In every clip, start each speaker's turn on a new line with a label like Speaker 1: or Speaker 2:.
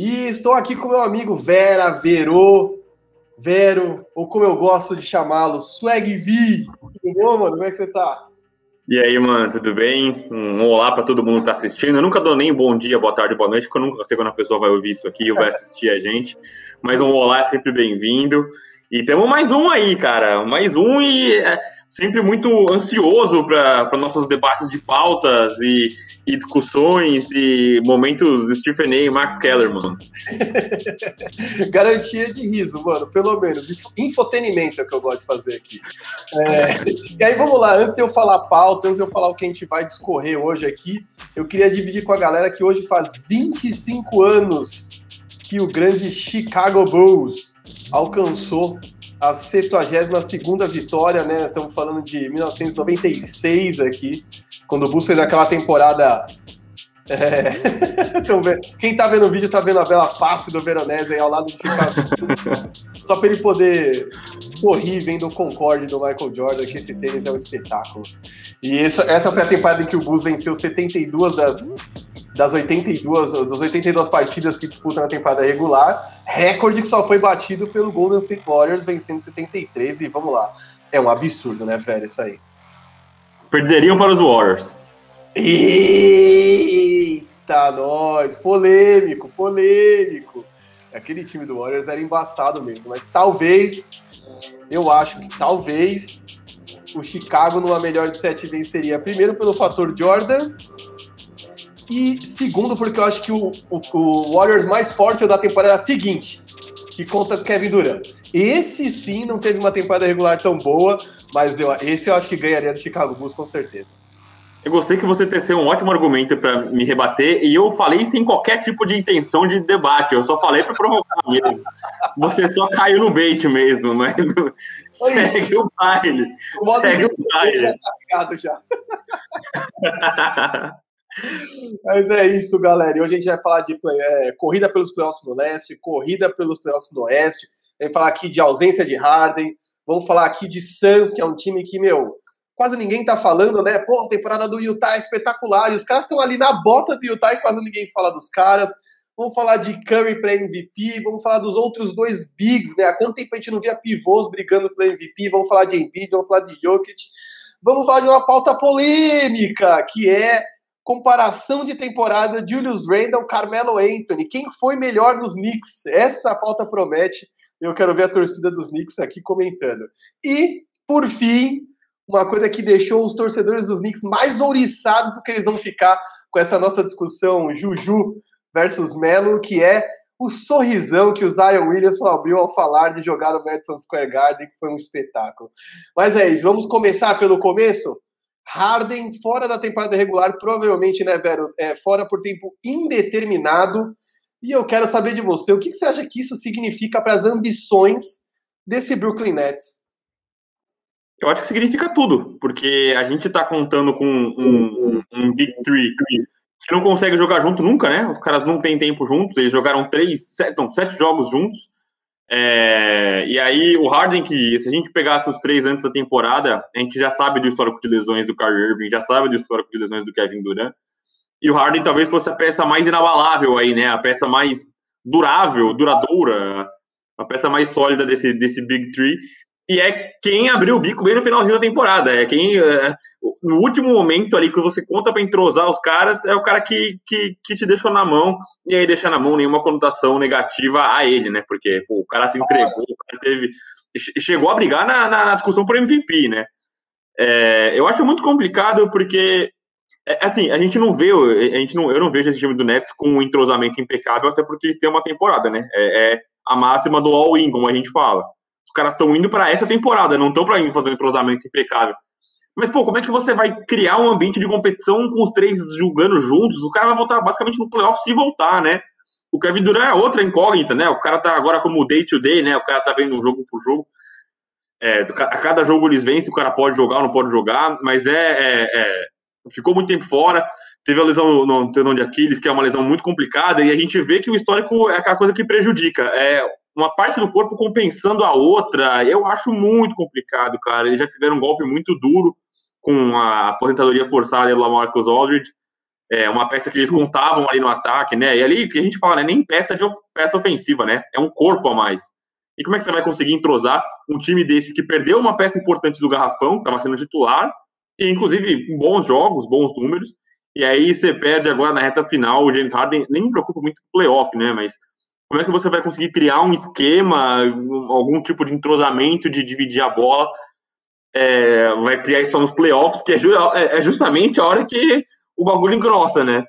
Speaker 1: E estou aqui com meu amigo Vera Verô, Vero, ou como eu gosto de chamá-lo, Swag V. Tudo bom, mano? Como é que você tá?
Speaker 2: E aí, mano, tudo bem? Um olá para todo mundo que tá assistindo. Eu nunca dou nem bom dia, boa tarde, boa noite, porque eu nunca sei quando a pessoa vai ouvir isso aqui ou vai assistir a gente. Mas um olá é sempre bem-vindo. E temos mais um aí, cara. Mais um e é sempre muito ansioso para nossos debates de pautas e, e, discussões e momentos Stephen A. e Max Keller, mano.
Speaker 1: Garantia de riso, mano, pelo menos. Infotenimento é o que eu gosto de fazer aqui. É... E aí, vamos lá. Antes de eu falar pauta, antes de eu falar o que a gente vai discorrer hoje aqui, eu queria dividir com a galera que hoje faz 25 anos que o grande Chicago Bulls alcançou a 72 vitória, né? Estamos falando de 1996 aqui, quando o Bulls fez aquela temporada. É... Quem tá vendo o vídeo tá vendo a bela face do Veronese aí ao lado do Chicago. Só para ele poder correr vendo o Concorde do Michael Jordan, que esse tênis é um espetáculo. E essa, foi a temporada em que o Bulls venceu 72 das das 82, das 82 partidas que disputam na temporada regular, recorde que só foi batido pelo Golden State Warriors, vencendo 73, e vamos lá. É um absurdo, né, velho, isso aí.
Speaker 2: Perderiam para os Warriors.
Speaker 1: Eita, nós! Polêmico, polêmico. Aquele time do Warriors era embaçado mesmo, mas talvez, eu acho que talvez o Chicago numa melhor de sete venceria primeiro pelo fator Jordan e segundo, porque eu acho que o, o, o Warriors mais forte é o da temporada seguinte, que conta Kevin Durant. Esse sim não teve uma temporada regular tão boa, mas eu, esse eu acho que ganharia do Chicago Bulls com certeza.
Speaker 2: Eu gostei que você teceu um ótimo argumento para me rebater e eu falei sem qualquer tipo de intenção de debate. Eu só falei para provocar mesmo. Você só caiu no bait mesmo, mas segue o baile. O segue o baile. Já tá já.
Speaker 1: Mas é isso, galera. E hoje a gente vai falar de é, corrida pelos playoffs no leste, corrida pelos playoffs no oeste. Vamos falar aqui de ausência de Harden. Vamos falar aqui de Suns, que é um time que, meu, quase ninguém tá falando, né? Pô, a temporada do Utah é espetacular. E os caras estão ali na bota do Utah e quase ninguém fala dos caras. Vamos falar de Curry para MVP, vamos falar dos outros dois bigs, né? Há quanto tempo a gente não via pivôs brigando pelo MVP? Vamos falar de Embiid, vamos falar de Jokic. Vamos falar de uma pauta polêmica, que é comparação de temporada Julius Randle, Carmelo Anthony. Quem foi melhor nos Knicks? Essa pauta promete. Eu quero ver a torcida dos Knicks aqui comentando. E, por fim, uma coisa que deixou os torcedores dos Knicks mais ouriçados do que eles vão ficar com essa nossa discussão Juju versus Melo, que é o sorrisão que o Zion Williamson abriu ao falar de jogar no Madison Square Garden, que foi um espetáculo. Mas é isso, vamos começar pelo começo? Harden fora da temporada regular, provavelmente, né, Vero? É, fora por tempo indeterminado. E eu quero saber de você, o que, que você acha que isso significa para as ambições desse Brooklyn Nets?
Speaker 2: Eu acho que significa tudo, porque a gente está contando com um, um, um, Big Three que não consegue jogar junto nunca, né? Os caras não têm tempo juntos, eles jogaram três, sete, não, sete jogos juntos. É, e aí, o Harden, que se a gente pegasse os três antes da temporada, a gente já sabe do histórico de lesões do Kyrie Irving, já sabe do histórico de lesões do Kevin Durant. E o Harden talvez fosse a peça mais inabalável aí, né? A peça mais durável, duradoura, a peça mais sólida desse, desse Big Three e é quem abriu o bico bem no finalzinho da temporada. É quem, é, no último momento ali que você conta para entrosar os caras, é o cara que, que, que, te deixou na mão, e aí deixa na mão nenhuma conotação negativa a ele, né? Porque pô, o cara se entregou, o cara teve. Chegou a brigar na, na, na discussão por MVP, né? É, eu acho muito complicado porque. É, assim, a gente não vê, a gente não, eu não vejo esse time do Nets com um entrosamento impecável, até porque eles têm uma temporada, né? É, é a máxima do all-in, como a gente fala. Os caras estão indo para essa temporada, não estão para ir fazer um entrosamento impecável. Mas, pô, como é que você vai criar um ambiente de competição com os três jogando juntos? O cara vai voltar basicamente no playoff se voltar, né? O Kevin Durant é outra incógnita, né? O cara tá agora como day to day, né? O cara tá vendo um jogo por jogo. É, a cada jogo eles vencem, o cara pode jogar ou não pode jogar, mas é, é, é, ficou muito tempo fora. Teve a lesão no tendão de Aquiles, que é uma lesão muito complicada, e a gente vê que o histórico é aquela coisa que prejudica. É, uma parte do corpo compensando a outra, eu acho muito complicado, cara. Eles já tiveram um golpe muito duro com a aposentadoria forçada do Lamarcus Aldridge. é, uma peça que eles contavam ali no ataque, né? E ali que a gente fala, né? Nem peça de of peça ofensiva, né? É um corpo a mais. E como é que você vai conseguir entrosar um time desses que perdeu uma peça importante do garrafão, estava sendo titular, e inclusive bons jogos, bons números, e aí você perde agora na reta final, o James Harden nem me preocupa muito com playoff, né? Mas como é que você vai conseguir criar um esquema, algum tipo de entrosamento de dividir a bola? É, vai criar isso nos playoffs, que é, é, é justamente a hora que o bagulho engrossa, né?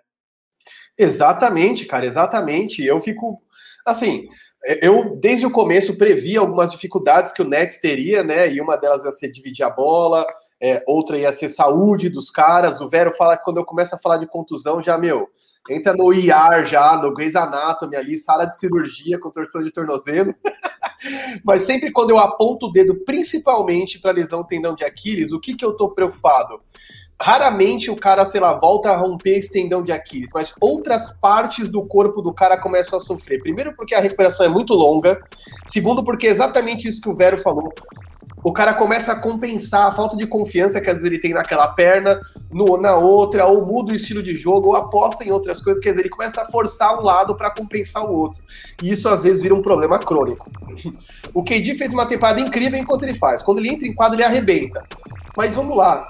Speaker 1: Exatamente, cara, exatamente. Eu fico assim, eu desde o começo previ algumas dificuldades que o Nets teria, né? E uma delas ia ser dividir a bola, é, outra ia ser saúde dos caras. O Vero fala que quando eu começo a falar de contusão, já, meu, entra no IR já, no Grey's Anatomy ali, sala de cirurgia com torção de tornozelo. Mas sempre quando eu aponto o dedo, principalmente para lesão tendão de Aquiles, o que, que eu tô preocupado? Raramente o cara, sei lá, volta a romper esse tendão de Aquiles, mas outras partes do corpo do cara começam a sofrer. Primeiro, porque a recuperação é muito longa. Segundo, porque é exatamente isso que o Vero falou o cara começa a compensar a falta de confiança que às vezes ele tem naquela perna, no, na outra, ou muda o estilo de jogo, ou aposta em outras coisas, quer dizer, ele começa a forçar um lado para compensar o outro. E isso às vezes vira um problema crônico. O KD fez uma temporada incrível enquanto ele faz. Quando ele entra em quadro, ele arrebenta. Mas vamos lá.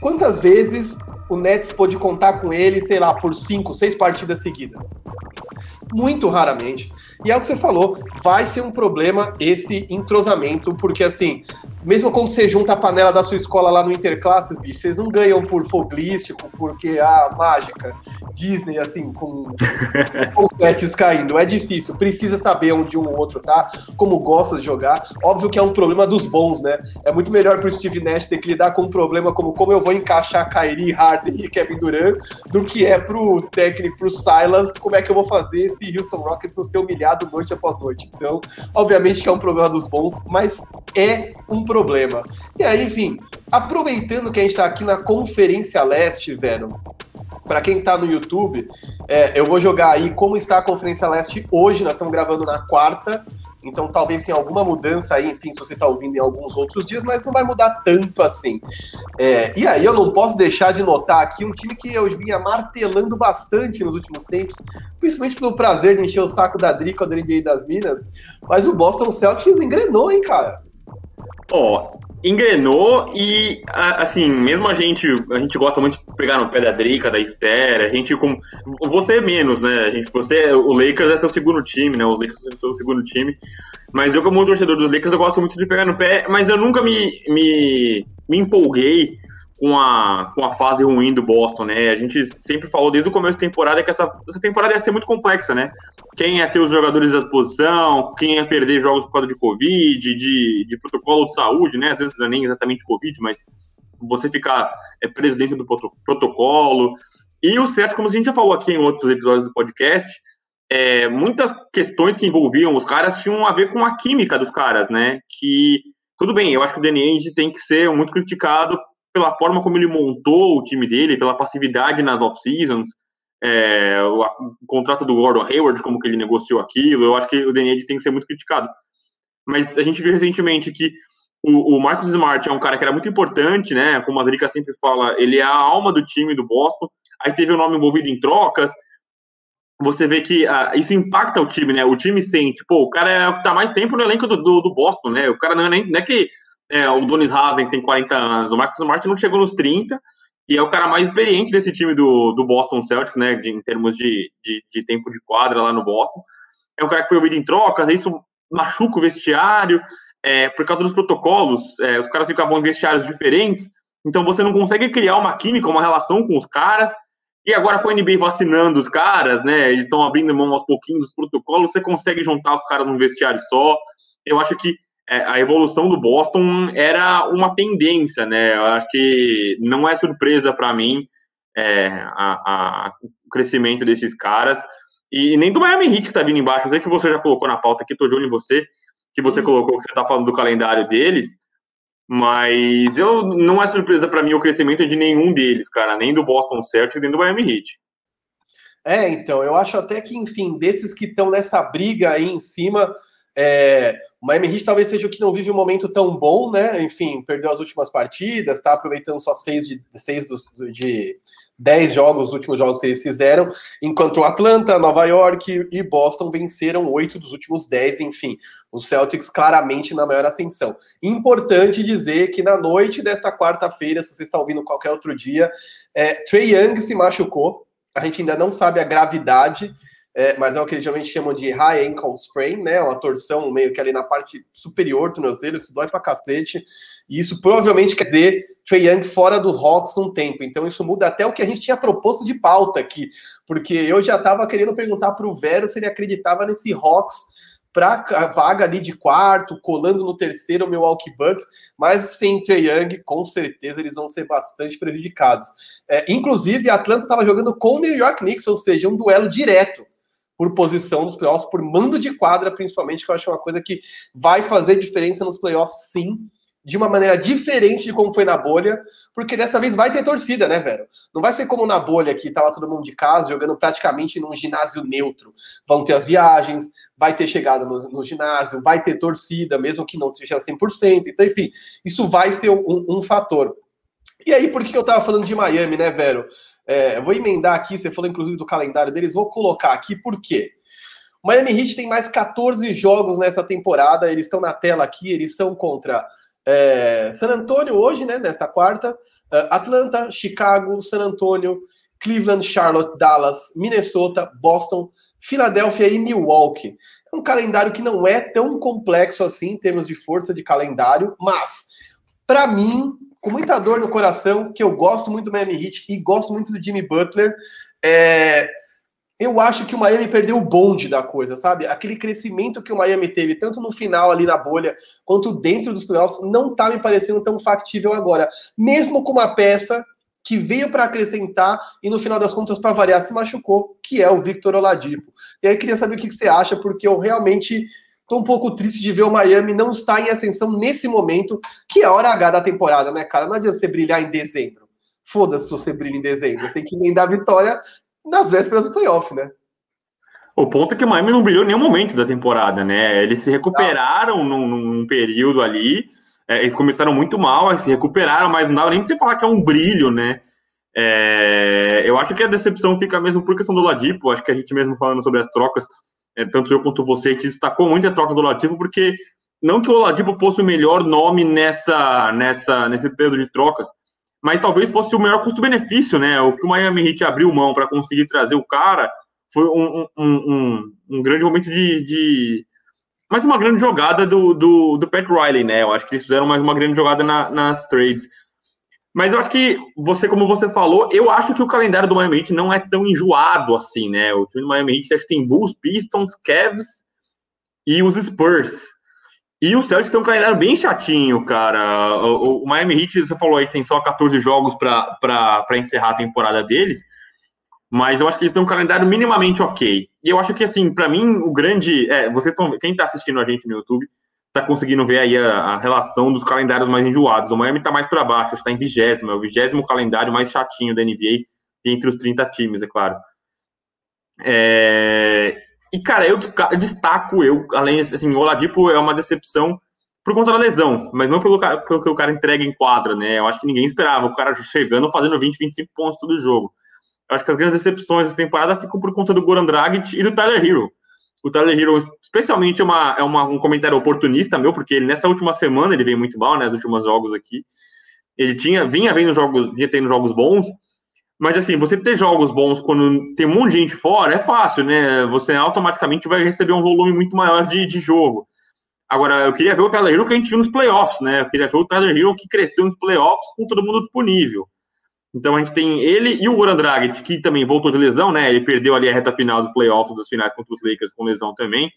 Speaker 1: Quantas vezes o Nets pôde contar com ele, sei lá, por cinco, seis partidas seguidas? Muito raramente. E é o que você falou, vai ser um problema esse entrosamento, porque assim, mesmo quando você junta a panela da sua escola lá no Interclasses, bicho, vocês não ganham por foglístico, porque, ah, mágica, Disney, assim, com confetes caindo. É difícil, precisa saber onde um ou outro tá, como gosta de jogar. Óbvio que é um problema dos bons, né? É muito melhor pro Steve Nash ter que lidar com um problema como como eu vou encaixar Kyrie, Harden e Kevin Durant, do que é pro técnico, pro Silas, como é que eu vou fazer esse Houston Rockets não ser humilhado humilhado noite após noite. Então, obviamente que é um problema dos bons, mas é um problema. E aí, enfim, aproveitando que a gente está aqui na Conferência Leste, velho, para quem está no YouTube, é, eu vou jogar aí como está a Conferência Leste hoje. Nós estamos gravando na quarta. Então talvez tenha alguma mudança aí, enfim, se você está ouvindo em alguns outros dias, mas não vai mudar tanto assim. É, e aí eu não posso deixar de notar aqui um time que eu vinha martelando bastante nos últimos tempos, principalmente pelo prazer de encher o saco da Drica da NBA das Minas, mas o Boston Celtics engrenou, hein, cara?
Speaker 2: Ó, engrenou e, assim, mesmo a gente, a gente gosta muito de pegar no pé da Drica, da Esther, a gente com. Você é menos, né? A gente, você, o Lakers é seu segundo time, né? Os Lakers são seu segundo time. Mas eu, como torcedor dos Lakers, eu gosto muito de pegar no pé, mas eu nunca me, me, me empolguei com a, com a fase ruim do Boston, né? A gente sempre falou desde o começo da temporada que essa, essa temporada ia ser muito complexa, né? Quem ia ter os jogadores à disposição, quem ia perder jogos por causa de Covid, de, de protocolo de saúde, né? Às vezes não é nem exatamente Covid, mas você ficar é, preso dentro do protocolo. E o certo, como a gente já falou aqui em outros episódios do podcast, é, muitas questões que envolviam os caras tinham a ver com a química dos caras, né? Que, tudo bem, eu acho que o Danny Ainge tem que ser muito criticado pela forma como ele montou o time dele, pela passividade nas off-seasons, é, o, o, contrato do Gordon Hayward, como que ele negociou aquilo, eu acho que o Daniel tem que ser muito criticado. Mas a gente viu recentemente que o, o Marcus Smart é um cara que era muito importante, né? Como a Drica sempre fala, ele é a alma do time do Boston. Aí teve o nome envolvido em trocas. Você vê que uh, isso impacta o time, né? O time sente, pô, o cara é o que tá mais tempo no elenco do, do, do Boston, né? O cara não é, nem, não é que é, o Donis Haven tem 40 anos, o Marcus Smart não chegou nos 30 e é o cara mais experiente desse time do, do Boston Celtics, né, de, em termos de, de, de, tempo de quadra lá no Boston. É um cara que foi ouvido em trocas, isso machuca o vestiário, é, por causa dos protocolos, é, os caras ficavam em vestiários diferentes, então você não consegue criar uma química, uma relação com os caras, e agora com a NBA vacinando os caras, né, eles estão abrindo mão aos pouquinhos dos protocolos, você consegue juntar os caras num vestiário só, eu acho que a evolução do Boston era uma tendência, né? Eu acho que não é surpresa para mim é, a, a, o crescimento desses caras. E nem do Miami Heat que tá vindo embaixo. Eu sei que você já colocou na pauta aqui, tô de olho em você, que você colocou que você tá falando do calendário deles. Mas eu não é surpresa para mim o crescimento de nenhum deles, cara, nem do Boston Celtics, nem do Miami Heat.
Speaker 1: É, então, eu acho até que, enfim, desses que estão nessa briga aí em cima, é, o Miami Heat talvez seja o que não vive um momento tão bom, né? Enfim, perdeu as últimas partidas, tá aproveitando só seis de, seis dos, de, 10 jogos, os últimos jogos que eles fizeram, enquanto Atlanta, Nova York e Boston venceram 8 dos últimos 10, enfim, os Celtics claramente na maior ascensão. Importante dizer que na noite desta quarta-feira, se você está ouvindo qualquer outro dia, é, Trey Young se machucou, a gente ainda não sabe a gravidade, é, mas é o que eles geralmente chamam de high ankle sprain, né? Uma torção meio que ali na parte superior do tornozelo, isso dói pra cacete. E isso provavelmente quer dizer Trey Young fora do Hawks um tempo. Então isso muda até o que a gente tinha proposto de pauta aqui, porque eu já estava querendo perguntar para o Vero se ele acreditava nesse Hawks para vaga ali de quarto, colando no terceiro o Milwaukee Bucks, mas sem Trey Young, com certeza eles vão ser bastante prejudicados. É, inclusive, a Atlanta estava jogando com o New York Knicks, ou seja, um duelo direto por posição nos playoffs, por mando de quadra, principalmente, que eu acho uma coisa que vai fazer diferença nos playoffs, sim, de uma maneira diferente de como foi na bolha, porque dessa vez vai ter torcida, né, velho? Não vai ser como na bolha que tava todo mundo de casa jogando praticamente num ginásio neutro. Vão ter as viagens, vai ter chegada no, no ginásio, vai ter torcida, mesmo que não seja 100%. Então, enfim, isso vai ser um, um fator. E aí, por que eu tava falando de Miami, né, velho? É, vou emendar aqui, você falou inclusive do calendário deles, vou colocar aqui por quê? O Miami Heat tem mais 14 jogos nessa temporada, eles estão na tela aqui, eles são contra é, San Antonio hoje, né, nesta quarta, é, Atlanta, Chicago, San Antonio, Cleveland, Charlotte, Dallas, Minnesota, Boston, Filadélfia e Milwaukee. É um calendário que não é tão complexo assim em termos de força de calendário, mas para mim com muita dor no coração, que eu gosto muito do Miami Heat e gosto muito do Jimmy Butler. É, eu acho que o Miami perdeu o bonde da coisa, sabe? Aquele crescimento que o Miami teve, tanto no final ali na bolha, quanto dentro dos playoffs, não tá me parecendo tão factível agora. Mesmo com uma peça que veio para acrescentar e no final das contas, para variar, se machucou, que é o Victor Oladipo. E aí queria saber o que você acha, porque eu realmente Tô um pouco triste de ver o Miami não estar em ascensão nesse momento, que é a hora H da temporada, né, cara? Não adianta você brilhar em dezembro. Foda-se se você brilha em dezembro. Tem que emendar a vitória nas vésperas do playoff, né?
Speaker 2: O ponto é que o Miami não brilhou em nenhum momento da temporada, né? Eles se recuperaram num, num, período ali. É, eles começaram muito mal, se recuperaram, mas não dá nem pra você falar que é um brilho, né? É, eu acho que a decepção fica mesmo por questão do Ladipo. Acho que a gente mesmo falando sobre as trocas, é, tanto eu quanto você, gente destacou muito a troca do Oladipo, porque não que o Oladipo fosse o melhor nome nessa, nessa, nesse período de trocas, mas talvez fosse o melhor custo-benefício, né? O que o Miami Heat abriu mão para conseguir trazer o cara foi um, um, um, um grande momento de, de, mais uma grande jogada do, do, do Pat Riley, né? Eu acho que eles fizeram mais uma grande jogada na, nas trades. Mas eu acho que você, como você falou, eu acho que o calendário do Miami Heat não é tão enjoado assim, né? O time do Miami Heat acho que tem Bulls, Pistons, Cavs e os Spurs. E o Celtics tem um calendário bem chatinho, cara. O, o Miami Heat, você falou aí, tem só 14 jogos para encerrar a temporada deles. Mas eu acho que eles têm um calendário minimamente ok. E eu acho que, assim, para mim, o grande. É, vocês estão. Quem está assistindo a gente no YouTube tá conseguindo ver aí a, a, relação dos calendários mais enjoados. O Miami tá mais para baixo, está em vigésimo, é o vigésimo calendário mais chatinho da NBA, entre os 30 times, é claro. É... E, cara, eu, destaco, eu, além, assim, o Oladipo é uma decepção por conta da lesão, mas não pelo, pelo que o cara entrega em quadra, né? Eu acho que ninguém esperava o cara chegando fazendo 20, 25 pontos todo jogo. Eu acho que as grandes decepções dessa temporada ficam por conta do Goran Dragic e do Tyler Hero o Tyler Hero, especialmente, é, uma, é uma, um comentário oportunista meu, porque ele, nessa última semana ele veio muito mal, né? Nos últimos jogos aqui. Ele tinha, vinha vendo jogos, vinha tendo jogos bons, mas assim, você ter jogos bons quando tem um monte de gente fora é fácil, né? Você automaticamente vai receber um volume muito maior de, de jogo. Agora, eu queria ver o Tyler Hero que a gente viu nos playoffs, né? Eu queria ver o Tyler Hero que cresceu nos playoffs com todo mundo disponível. Então a gente tem ele e o Goran Dragic, que também voltou de lesão, né? Ele perdeu ali a reta final dos playoffs, das finais contra os Lakers com lesão também.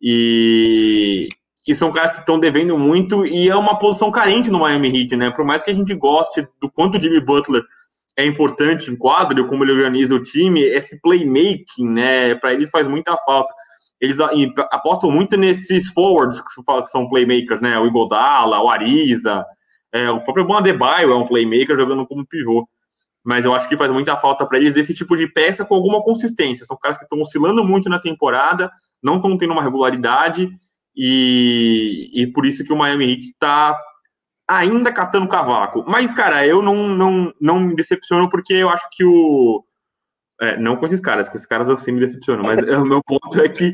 Speaker 2: E, e são caras que estão devendo muito e é uma posição carente no Miami Heat, né? Por mais que a gente goste do quanto o Jimmy Butler é importante em quadro, como ele organiza o time, esse playmaking, né? Para eles faz muita falta. Eles apostam muito nesses forwards que são playmakers, né? O Igodala, o Ariza, é, o próprio Bandebaio é um playmaker jogando como pivô. Mas eu acho que faz muita falta para eles esse tipo de peça com alguma consistência. São caras que estão oscilando muito na temporada, não estão tendo uma regularidade, e, e por isso que o Miami Heat está ainda catando cavaco. Mas, cara, eu não, não, não me decepciono porque eu acho que o. É, não com esses caras, com esses caras eu sim me decepciono, mas o meu ponto é que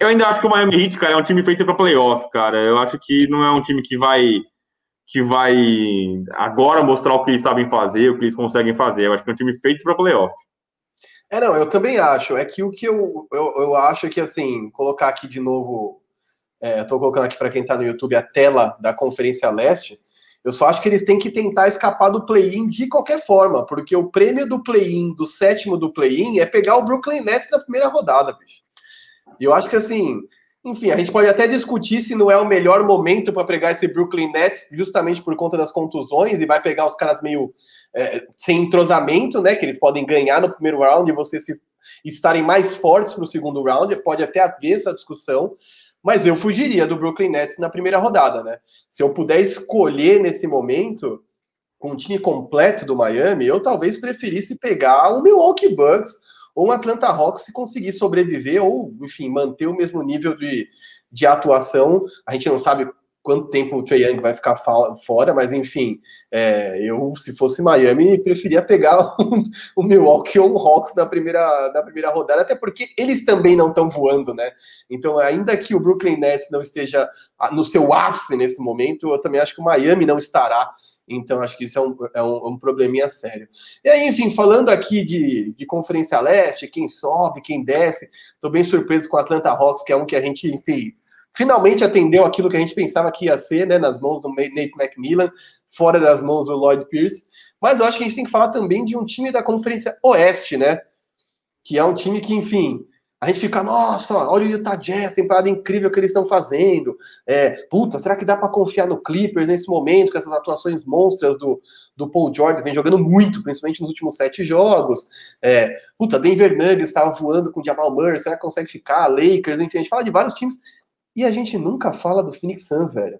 Speaker 2: eu ainda acho que o Miami Heat, cara, é um time feito para playoff, cara. Eu acho que não é um time que vai que vai agora mostrar o que eles sabem fazer, o que eles conseguem fazer. Eu acho que é um time feito para playoff.
Speaker 1: É, não, eu também acho. É que o que eu, eu, eu acho que, assim, colocar aqui de novo, é, estou colocando aqui para quem está no YouTube a tela da Conferência Leste, eu só acho que eles têm que tentar escapar do play-in de qualquer forma, porque o prêmio do play-in, do sétimo do play-in, é pegar o Brooklyn Nets na primeira rodada, bicho. E eu acho que, assim, enfim, a gente pode até discutir se não é o melhor momento para pegar esse Brooklyn Nets, justamente por conta das contusões, e vai pegar os caras meio é, sem entrosamento, né? Que eles podem ganhar no primeiro round e você se estarem mais fortes para o segundo round. Pode até haver essa discussão, mas eu fugiria do Brooklyn Nets na primeira rodada, né? Se eu puder escolher nesse momento, com o time completo do Miami, eu talvez preferisse pegar o Milwaukee Bucks ou o Atlanta Hawks se conseguir sobreviver ou, enfim, manter o mesmo nível de, de atuação. A gente não sabe quanto tempo o Trae Young vai ficar fora, mas enfim, é, eu, se fosse Miami, preferia pegar o, Milwaukee ou o Hawks na primeira, na primeira rodada, até porque eles também não estão voando, né? Então, ainda que o Brooklyn Nets não esteja no seu ápice nesse momento, eu também acho que o Miami não estará então, acho que isso é um, é um, um, probleminha sério. E aí, enfim, falando aqui de, de Conferência Leste, quem sobe, quem desce, estou bem surpreso com o Atlanta Hawks, que é um que a gente, enfim, finalmente atendeu aquilo que a gente pensava que ia ser, né, nas mãos do Nate McMillan, fora das mãos do Lloyd Pierce. Mas eu acho que a gente tem que falar também de um time da Conferência Oeste, né? Que é um time que, enfim, a gente fica, nossa, olha o Utah Jazz, temporada incrível que eles estão fazendo. É, puta, será que dá para confiar no Clippers nesse momento, com essas atuações monstras do, do Paul George, vem jogando muito, principalmente nos últimos sete jogos. É, puta, Denver Nuggets estava voando com o Jamal Murray, será que consegue ficar? Lakers, enfim, a gente fala de vários times e a gente nunca fala do Phoenix Suns, velho.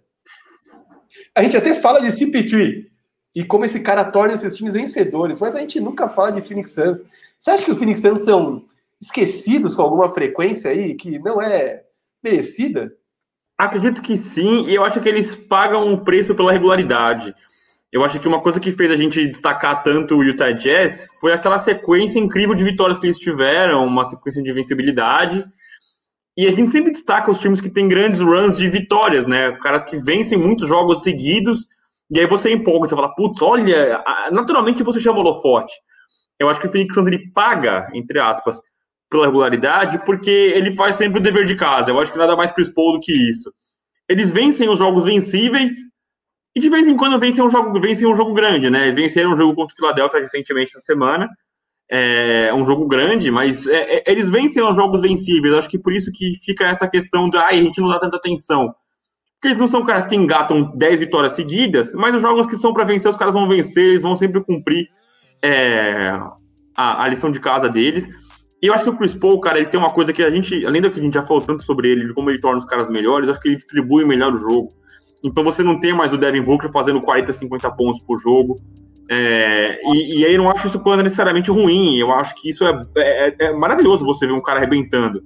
Speaker 1: A gente até fala de CP3 e como esse cara torna esses times vencedores, mas a gente nunca fala de Phoenix Suns. Você acha que os Phoenix Suns são esquecidos com alguma frequência aí, que não é merecida?
Speaker 2: Acredito que sim, e eu acho que eles pagam um preço pela regularidade. Eu acho que uma coisa que fez a gente destacar tanto o Utah Jazz foi aquela sequência incrível de vitórias que eles tiveram, uma sequência de vencibilidade. E a gente sempre destaca os times que têm grandes runs de vitórias, né? Caras que vencem muitos jogos seguidos, e aí você empolga, você fala, putz, olha, naturalmente você chama o holofote. Eu acho que o Phoenix Suns ele paga, entre aspas, pela regularidade, porque ele faz sempre o dever de casa. Eu acho que nada mais Chris Paul do que isso. Eles vencem os jogos vencíveis e de vez em quando vencem um jogo, vencem um jogo grande, né? Eles venceram um jogo contra o Philadelphia recentemente essa semana. É um jogo grande, mas é, é, eles vencem os jogos vencíveis. Acho que por isso que fica essa questão de ah, a gente não dá tanta atenção. Porque eles não são caras que engatam 10 vitórias seguidas, mas os jogos que são para vencer, os caras vão vencer, eles vão sempre cumprir é, a, a lição de casa deles. E eu acho que o Chris Paul, cara, ele tem uma coisa que a gente, além do que a gente já falou tanto sobre ele, de como ele torna os caras melhores, acho que ele distribui melhor o jogo. Então você não tem mais o Devin Booker fazendo 40, 50 pontos por jogo. É, e, e, aí eu não acho isso necessariamente ruim. Eu acho que isso é, é, é maravilhoso você ver um cara arrebentando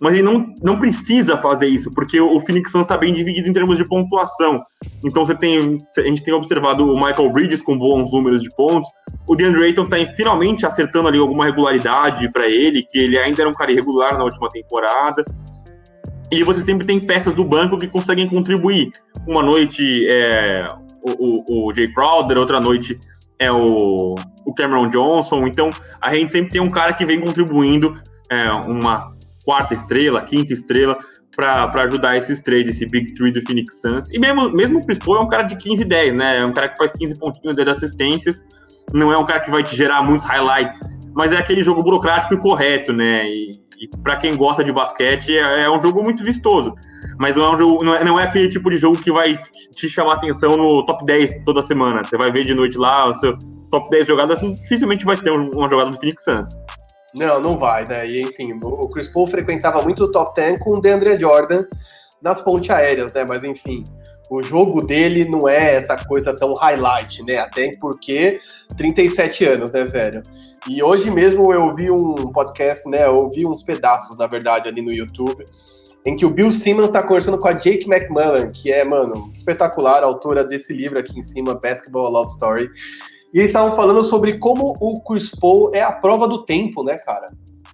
Speaker 2: mas ele não, não precisa fazer isso, porque o Phoenix Suns está bem dividido em termos de pontuação. Então você tem, a gente tem observado o Michael Bridges com bons números de pontos, o DeAndre Ayton está finalmente acertando ali alguma regularidade para ele, que ele ainda era um cara irregular na última temporada. E você sempre tem peças do banco que conseguem contribuir. Uma noite é o, o, o Jay Crowder, outra noite é o, o Cameron Johnson. Então a gente sempre tem um cara que vem contribuindo é, uma quarta estrela, quinta estrela, para ajudar esses três, esse Big Three do Phoenix Suns. E mesmo, mesmo o Chris Paul é um cara de 15 e 10, né? É um cara que faz 15 pontinhos, 10 assistências. Não é um cara que vai te gerar muitos highlights, mas é aquele jogo burocrático e correto, né? E, e para quem gosta de basquete, é, é, um jogo muito vistoso. Mas não é, um jogo, não é, não é aquele tipo de jogo que vai te chamar atenção no top 10 toda semana. Você vai ver de noite lá, o seu top 10 jogadas, dificilmente vai ter uma jogada do Phoenix Suns.
Speaker 1: Não, não vai, né? E, enfim, o Chris Paul frequentava muito o top 10 com o DeAndre Jordan nas pontes aéreas, né? Mas, enfim, o jogo dele não é essa coisa tão highlight, né? Até porque 37 anos, né, velho? E hoje mesmo eu ouvi um podcast, né? Eu ouvi uns pedaços, na verdade, ali no YouTube. em que o Bill Simmons está conversando com a Jake McMullen, que é, mano, espetacular, autora desse livro aqui em cima, Basketball Love Story. E eles estavam falando sobre como o Chris Paul é a prova do tempo, né, cara?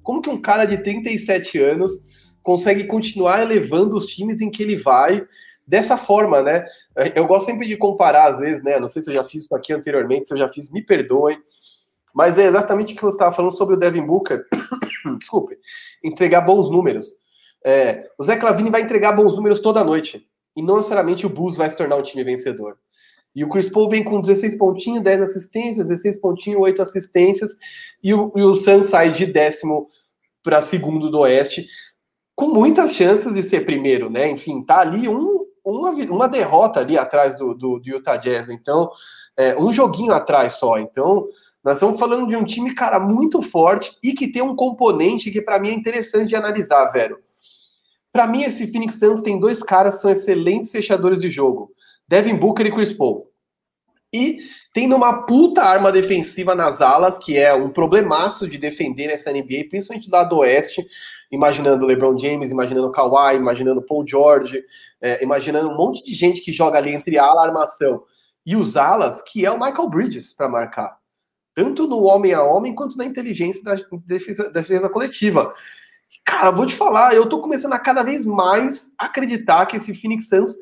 Speaker 1: Como que um cara de 37 anos consegue continuar elevando os times em que ele vai dessa forma, né? Eu gosto sempre de comparar, às vezes, né? Não sei se eu já fiz isso aqui anteriormente, se eu já fiz, me perdoem. Mas é exatamente o que você estava falando sobre o Devin Booker. Desculpe, entregar bons números. É, o Zé Clavini vai entregar bons números toda noite. E não necessariamente o Bulls vai se tornar um time vencedor. E o Chris Paul vem com 16 pontinhos, 10 assistências, 16 pontinhos, 8 assistências. E o, e o Suns sai de décimo para segundo do Oeste, com muitas chances de ser primeiro, né? Enfim, tá ali um, uma, uma derrota ali atrás do, do, do Utah Jazz. Então, é, um joguinho atrás só. Então, nós estamos falando de um time, cara, muito forte e que tem um componente que para mim é interessante de analisar, velho. Para mim, esse Phoenix Suns tem dois caras que são excelentes fechadores de jogo: Devin Booker e Chris Paul. E tem uma puta arma defensiva nas alas, que é um problemaço de defender nessa NBA, principalmente do lado oeste, imaginando LeBron James, imaginando Kawhi, imaginando Paul George, é, imaginando um monte de gente que joga ali entre ala armação e os alas, que é o Michael Bridges para marcar tanto no homem a homem quanto na inteligência da defesa, da defesa coletiva. Cara, vou te falar, eu tô começando a cada vez mais acreditar que esse Phoenix Suns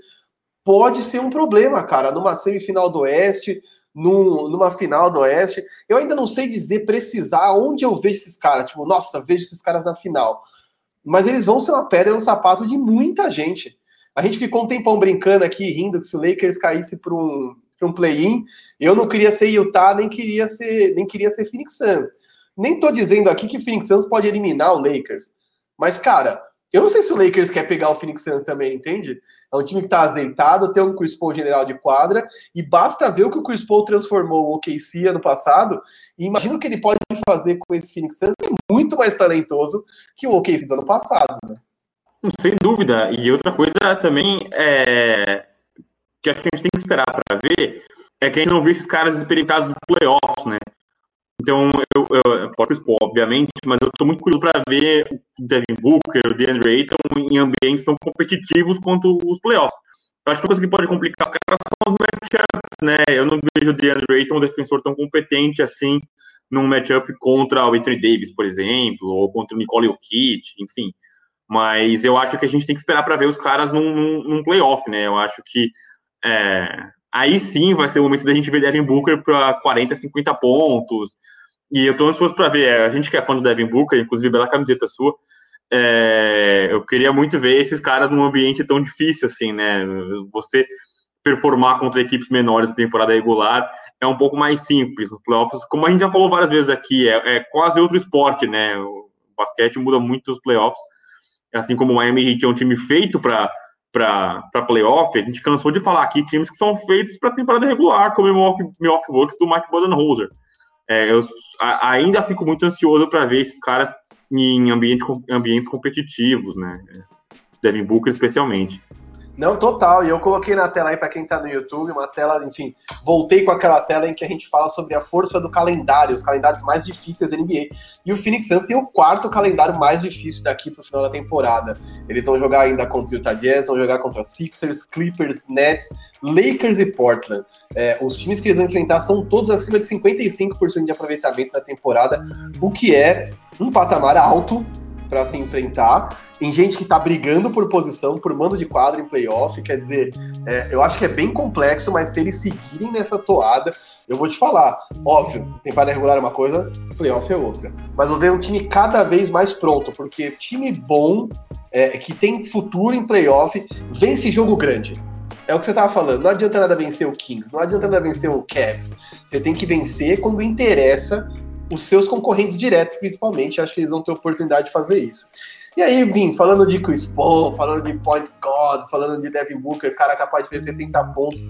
Speaker 1: pode ser um problema, cara, numa semifinal do Oeste, num, numa final do Oeste. Eu ainda não sei dizer, precisar onde eu vejo esses caras. Tipo, nossa, vejo esses caras na final. Mas eles vão ser uma pedra no sapato de muita gente. A gente ficou um tempão brincando aqui, rindo que se o Lakers caísse para um, um play-in. Eu não queria ser Utah, nem queria ser, nem queria ser Phoenix Suns. Nem tô dizendo aqui que Phoenix Suns pode eliminar o Lakers. Mas, cara, eu não sei se o Lakers quer pegar o Phoenix Suns também, entende? É um time que tá azeitado, tem um Chris Paul general de quadra, e basta ver o que o Chris Paul transformou o OKC ano passado, e imagina o que ele pode fazer com esse Phoenix Suns, é muito mais talentoso que o OKC do ano passado, né?
Speaker 2: Sem dúvida. E outra coisa também é que acho que a gente tem que esperar para ver é que a gente não viu esses caras experimentados no playoffs, né? Então, eu, eu fora o obviamente, mas eu tô muito curioso para ver o Devin Booker, o DeAndre Ayton em ambientes tão competitivos quanto os playoffs. Eu acho que uma coisa que pode complicar os caras são os matchups, né? Eu não vejo o DeAndre Ayton um defensor tão competente assim num matchup contra o Anthony Davis, por exemplo, ou contra o Nicole Jokic, enfim. Mas eu acho que a gente tem que esperar para ver os caras num, num, num playoff, né? Eu acho que é, aí sim vai ser o momento da gente ver Devin Booker para 40, 50 pontos. E eu estou ansioso para ver. É, a gente que é fã do Devin Booker, inclusive bela camiseta sua. É, eu queria muito ver esses caras num ambiente tão difícil assim, né? Você performar contra equipes menores na temporada regular é um pouco mais simples. Nos playoffs, como a gente já falou várias vezes aqui, é, é quase outro esporte, né? O basquete muda muito nos playoffs. Assim como o Miami Heat é um time feito para para playoff, a gente cansou de falar aqui times que são feitos para temporada regular, como o Milwaukee, Milwaukee Bucks do Mike Budenholzer. É, eu a, ainda fico muito ansioso para ver esses caras em ambiente, ambientes competitivos, né? Devin Booker especialmente.
Speaker 1: Não, total. E eu coloquei na tela aí para quem está no YouTube, uma tela, enfim, voltei com aquela tela em que a gente fala sobre a força do calendário, os calendários mais difíceis da NBA. E o Phoenix Suns tem o quarto calendário mais difícil daqui para o final da temporada. Eles vão jogar ainda contra o Utah Jazz, vão jogar contra Sixers, Clippers, Nets, Lakers e Portland. É, os times que eles vão enfrentar são todos acima de 55% de aproveitamento na temporada, o que é um patamar alto para se enfrentar. Tem gente que está brigando por posição, por mando de quadro em playoff. Quer dizer, é, eu acho que é bem complexo, mas se eles seguirem nessa toada, eu vou te falar. Óbvio, temporada regular é uma coisa, playoff é outra. Mas eu vejo um time cada vez mais pronto, porque time bom, é, que tem futuro em playoff, vence jogo grande. É o que você estava falando. Não adianta nada vencer o Kings, não adianta nada vencer o Cavs. Você tem que vencer quando interessa os seus concorrentes diretos, principalmente. Acho que eles vão ter oportunidade de fazer isso. E aí, Vim, falando de Chris Paul, falando de Point God, falando de Devin Booker, cara capaz de fazer 70 pontos.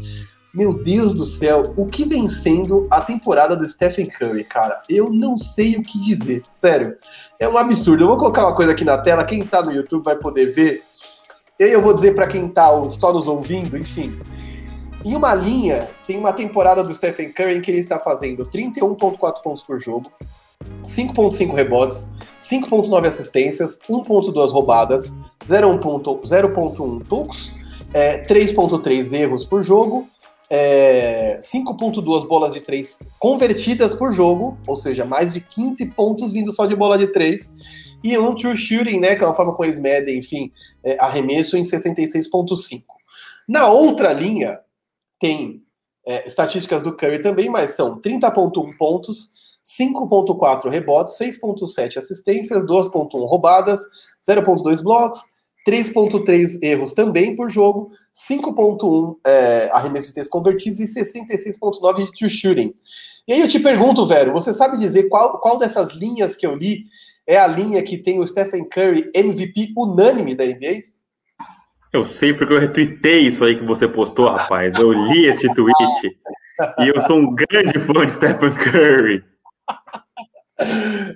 Speaker 1: Meu Deus do céu, o que vem sendo a temporada do Stephen Curry, cara? Eu não sei o que dizer, sério. É um absurdo. Eu vou colocar uma coisa aqui na tela, quem tá no YouTube vai poder ver. E aí eu vou dizer para quem tá só nos ouvindo, enfim. Em uma linha, tem uma temporada do Stephen Curry em que ele está fazendo 31,4 pontos por jogo, 5.5 rebotes, 5.9 assistências, 1.2 roubadas, 0.1 tocos, é, 3.3 erros por jogo, é, 5.2 bolas de 3 convertidas por jogo, ou seja, mais de 15 pontos vindo só de bola de 3, e um true shooting, né, que é uma forma como eles medem, enfim, é, arremesso em 66.5. Na outra linha, tem é, estatísticas do Curry também, mas são 30.1 pontos, 5.4 rebotes, 6.7 assistências, 2.1 roubadas, 0.2 blocos, 3.3 erros também por jogo, 5.1 é, arremessos de três convertidos e 66.9 de shooting. E aí eu te pergunto, velho, você sabe dizer qual, qual dessas linhas que eu li é a linha que tem o Stephen Curry MVP unânime da NBA?
Speaker 2: Eu sei porque eu retuitei isso aí que você postou, rapaz. Eu li esse tweet e eu sou um grande fã de Stephen Curry.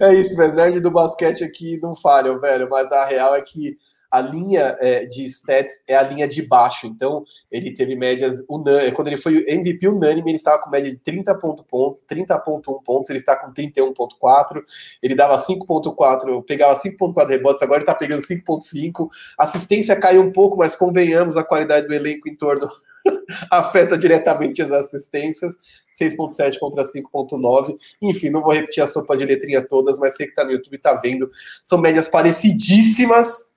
Speaker 1: É isso, velho. Nerd do basquete aqui não falham, velho. Mas a real é que a linha é, de stats é a linha de baixo. Então, ele teve médias unânimes. Quando ele foi MVP unânime, ele estava com média de 30,1 pontos, 30,1 pontos, ele está com 31,4. Ele dava 5,4, pegava 5,4 rebotes, agora ele está pegando 5,5. Assistência caiu um pouco, mas convenhamos, a qualidade do elenco em torno afeta diretamente as assistências, 6.7 contra 5.9. Enfim, não vou repetir a sopa de letrinha todas, mas sei que está no YouTube, está vendo. São médias parecidíssimas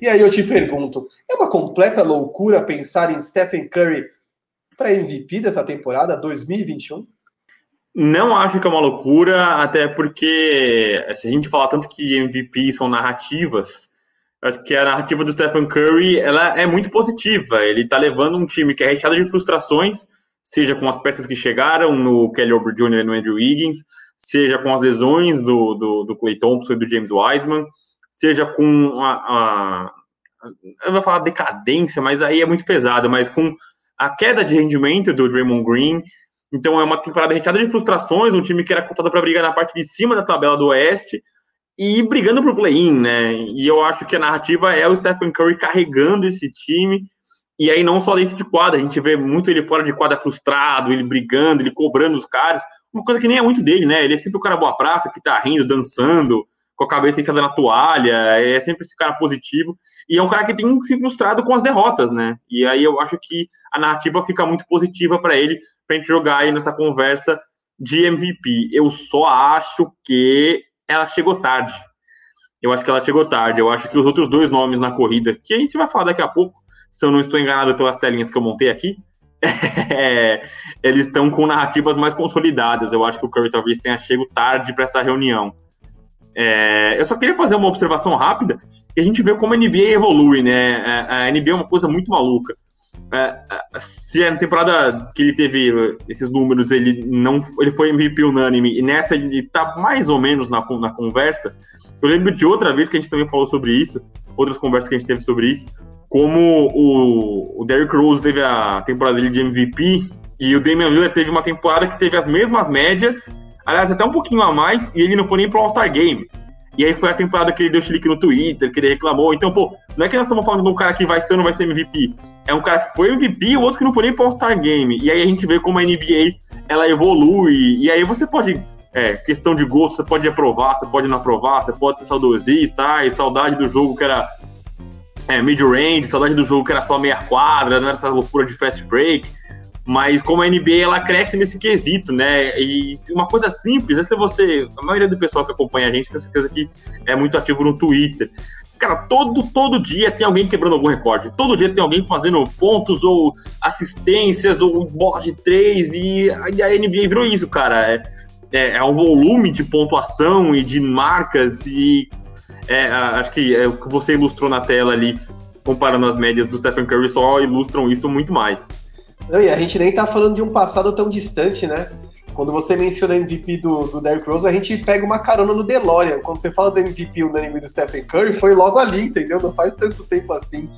Speaker 1: e aí eu te pergunto, é uma completa loucura pensar em Stephen Curry para MVP dessa temporada 2021?
Speaker 2: Não acho que é uma loucura, até porque se a gente falar tanto que MVP são narrativas, acho que a narrativa do Stephen Curry ela é muito positiva. Ele está levando um time que é recheado de frustrações, seja com as peças que chegaram no Kelly Oubre Jr. e no Andrew Wiggins, seja com as lesões do, do, do Clay Thompson e do James Wiseman, seja com a, a eu vou falar decadência, mas aí é muito pesado, mas com a queda de rendimento do Draymond Green, então é uma temporada recheada de frustrações, um time que era contado para brigar na parte de cima da tabela do Oeste e brigando para o play-in, né? E eu acho que a narrativa é o Stephen Curry carregando esse time, e aí não só dentro de quadra, a gente vê muito ele fora de quadra frustrado, ele brigando, ele cobrando os caras, uma coisa que nem é muito dele, né? Ele é sempre o cara boa praça, que tá rindo, dançando, com a cabeça enfiada na toalha, é sempre esse cara positivo, e é um cara que tem se frustrado com as derrotas, né? E aí eu acho que a narrativa fica muito positiva para ele, pra gente jogar aí nessa conversa de MVP. Eu só acho que ela chegou tarde. Eu acho que ela chegou tarde. Eu acho que os outros dois nomes na corrida, que a gente vai falar daqui a pouco, se eu não estou enganado pelas telinhas que eu montei aqui, eles estão com narrativas mais consolidadas. Eu acho que o Curry talvez tenha chegado tarde para essa reunião. É, eu só queria fazer uma observação rápida, que a gente vê como a NBA evolui, né? A, a NBA é uma coisa muito maluca. É, se a temporada que ele teve esses números, ele não ele foi MVP unânime, e nessa ele tá mais ou menos na, na conversa. Eu lembro de outra vez que a gente também falou sobre isso, outras conversas que a gente teve sobre isso, como o, o Derrick Rose teve a temporada dele de MVP e o Damian Lillard teve uma temporada que teve as mesmas médias Aliás, até um pouquinho a mais, e ele não foi nem pro All-Star Game. E aí foi a temporada que ele deu chilique no Twitter, que ele reclamou. Então, pô, não é que nós estamos falando de um cara que vai ser ou não vai ser MVP. É um cara que foi MVP e o outro que não foi nem pro All-Star Game. E aí a gente vê como a NBA, ela evolui. E aí você pode, é, questão de gosto, você pode aprovar, você pode não aprovar, você pode ser saudosista, e saudade do jogo que era é, mid-range, saudade do jogo que era só meia quadra, não era essa loucura de fast break. Mas como a NBA ela cresce nesse quesito, né? E uma coisa simples, né? Se você. A maioria do pessoal que acompanha a gente tem certeza que é muito ativo no Twitter. Cara, todo, todo dia tem alguém quebrando algum recorde. Todo dia tem alguém fazendo pontos ou assistências ou bola de três. E, e a NBA virou isso, cara. É, é, é, um volume de pontuação e de marcas. E é, acho que é, o que você ilustrou na tela ali, comparando as médias do Stephen Curry, só ilustram isso muito mais.
Speaker 1: Não, e a gente nem tá falando de um passado tão distante, né? Quando você menciona MVP do, do Derrick Rose, a gente pega uma carona no DeLorean. Quando você fala do MVP unânime do Stephen Curry, foi logo ali, entendeu? Não faz tanto tempo assim.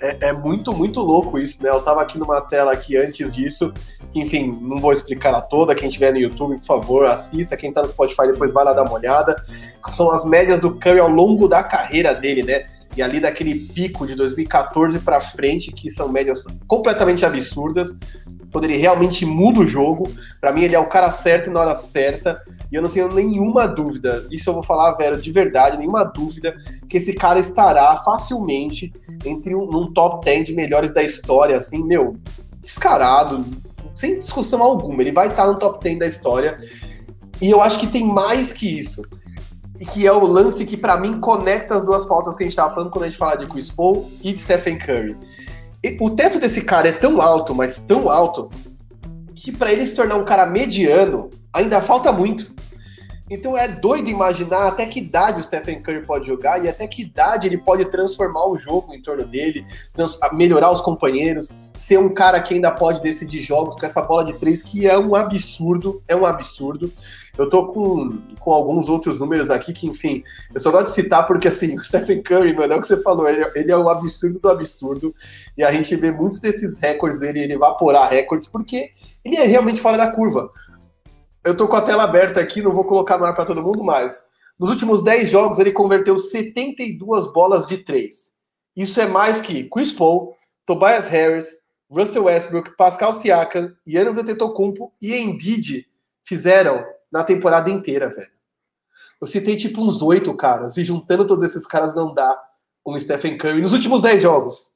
Speaker 1: É, é, muito, muito louco isso, né? Eu tava aqui numa tela aqui antes disso, que, enfim, não vou explicar ela toda. Quem tiver no YouTube, por favor, assista. Quem tá no Spotify, depois vai lá dar uma olhada. São as médias do Curry ao longo da carreira dele, né? E ali daquele pico de 2014 para frente, que são médias completamente absurdas, quando ele realmente muda o jogo. Para mim, ele é o cara certo na hora certa. E eu não tenho nenhuma dúvida, isso eu vou falar, velho, de verdade, nenhuma dúvida, que esse cara estará facilmente entre um, um top 10 de melhores da história, assim, meu, descarado, sem discussão alguma. Ele vai estar no top 10 da história. E eu acho que tem mais que isso. E que é o lance que, para mim, conecta as duas pautas que a gente estava falando quando a gente fala de Chris Paul e de Stephen Curry. E o teto desse cara é tão alto, mas tão alto, que para ele se tornar um cara mediano, ainda falta muito. Então é doido imaginar até que idade o Stephen Curry pode jogar e até que idade ele pode transformar o jogo em torno dele, melhorar os companheiros, ser um cara que ainda pode decidir jogos com essa bola de três, que é um absurdo, é um absurdo. Eu tô com, com alguns outros números aqui que, enfim, eu só gosto de citar porque, assim, o Stephen Curry, mano, é o que você falou, ele, ele é o absurdo do absurdo, e a gente vê muitos desses recordes, ele, ele evaporar recordes, porque ele é realmente fora da curva. Eu tô com a tela aberta aqui, não vou colocar no ar para todo mundo, mas nos últimos 10 jogos ele converteu 72 bolas de 3. Isso é mais que Chris Paul, Tobias Harris, Russell Westbrook, Pascal Siakam, Giannis Antetokounmpo e Embiid fizeram na temporada inteira, velho. Eu citei tipo uns oito caras, e juntando todos esses caras não dá um Stephen Curry nos últimos 10 jogos.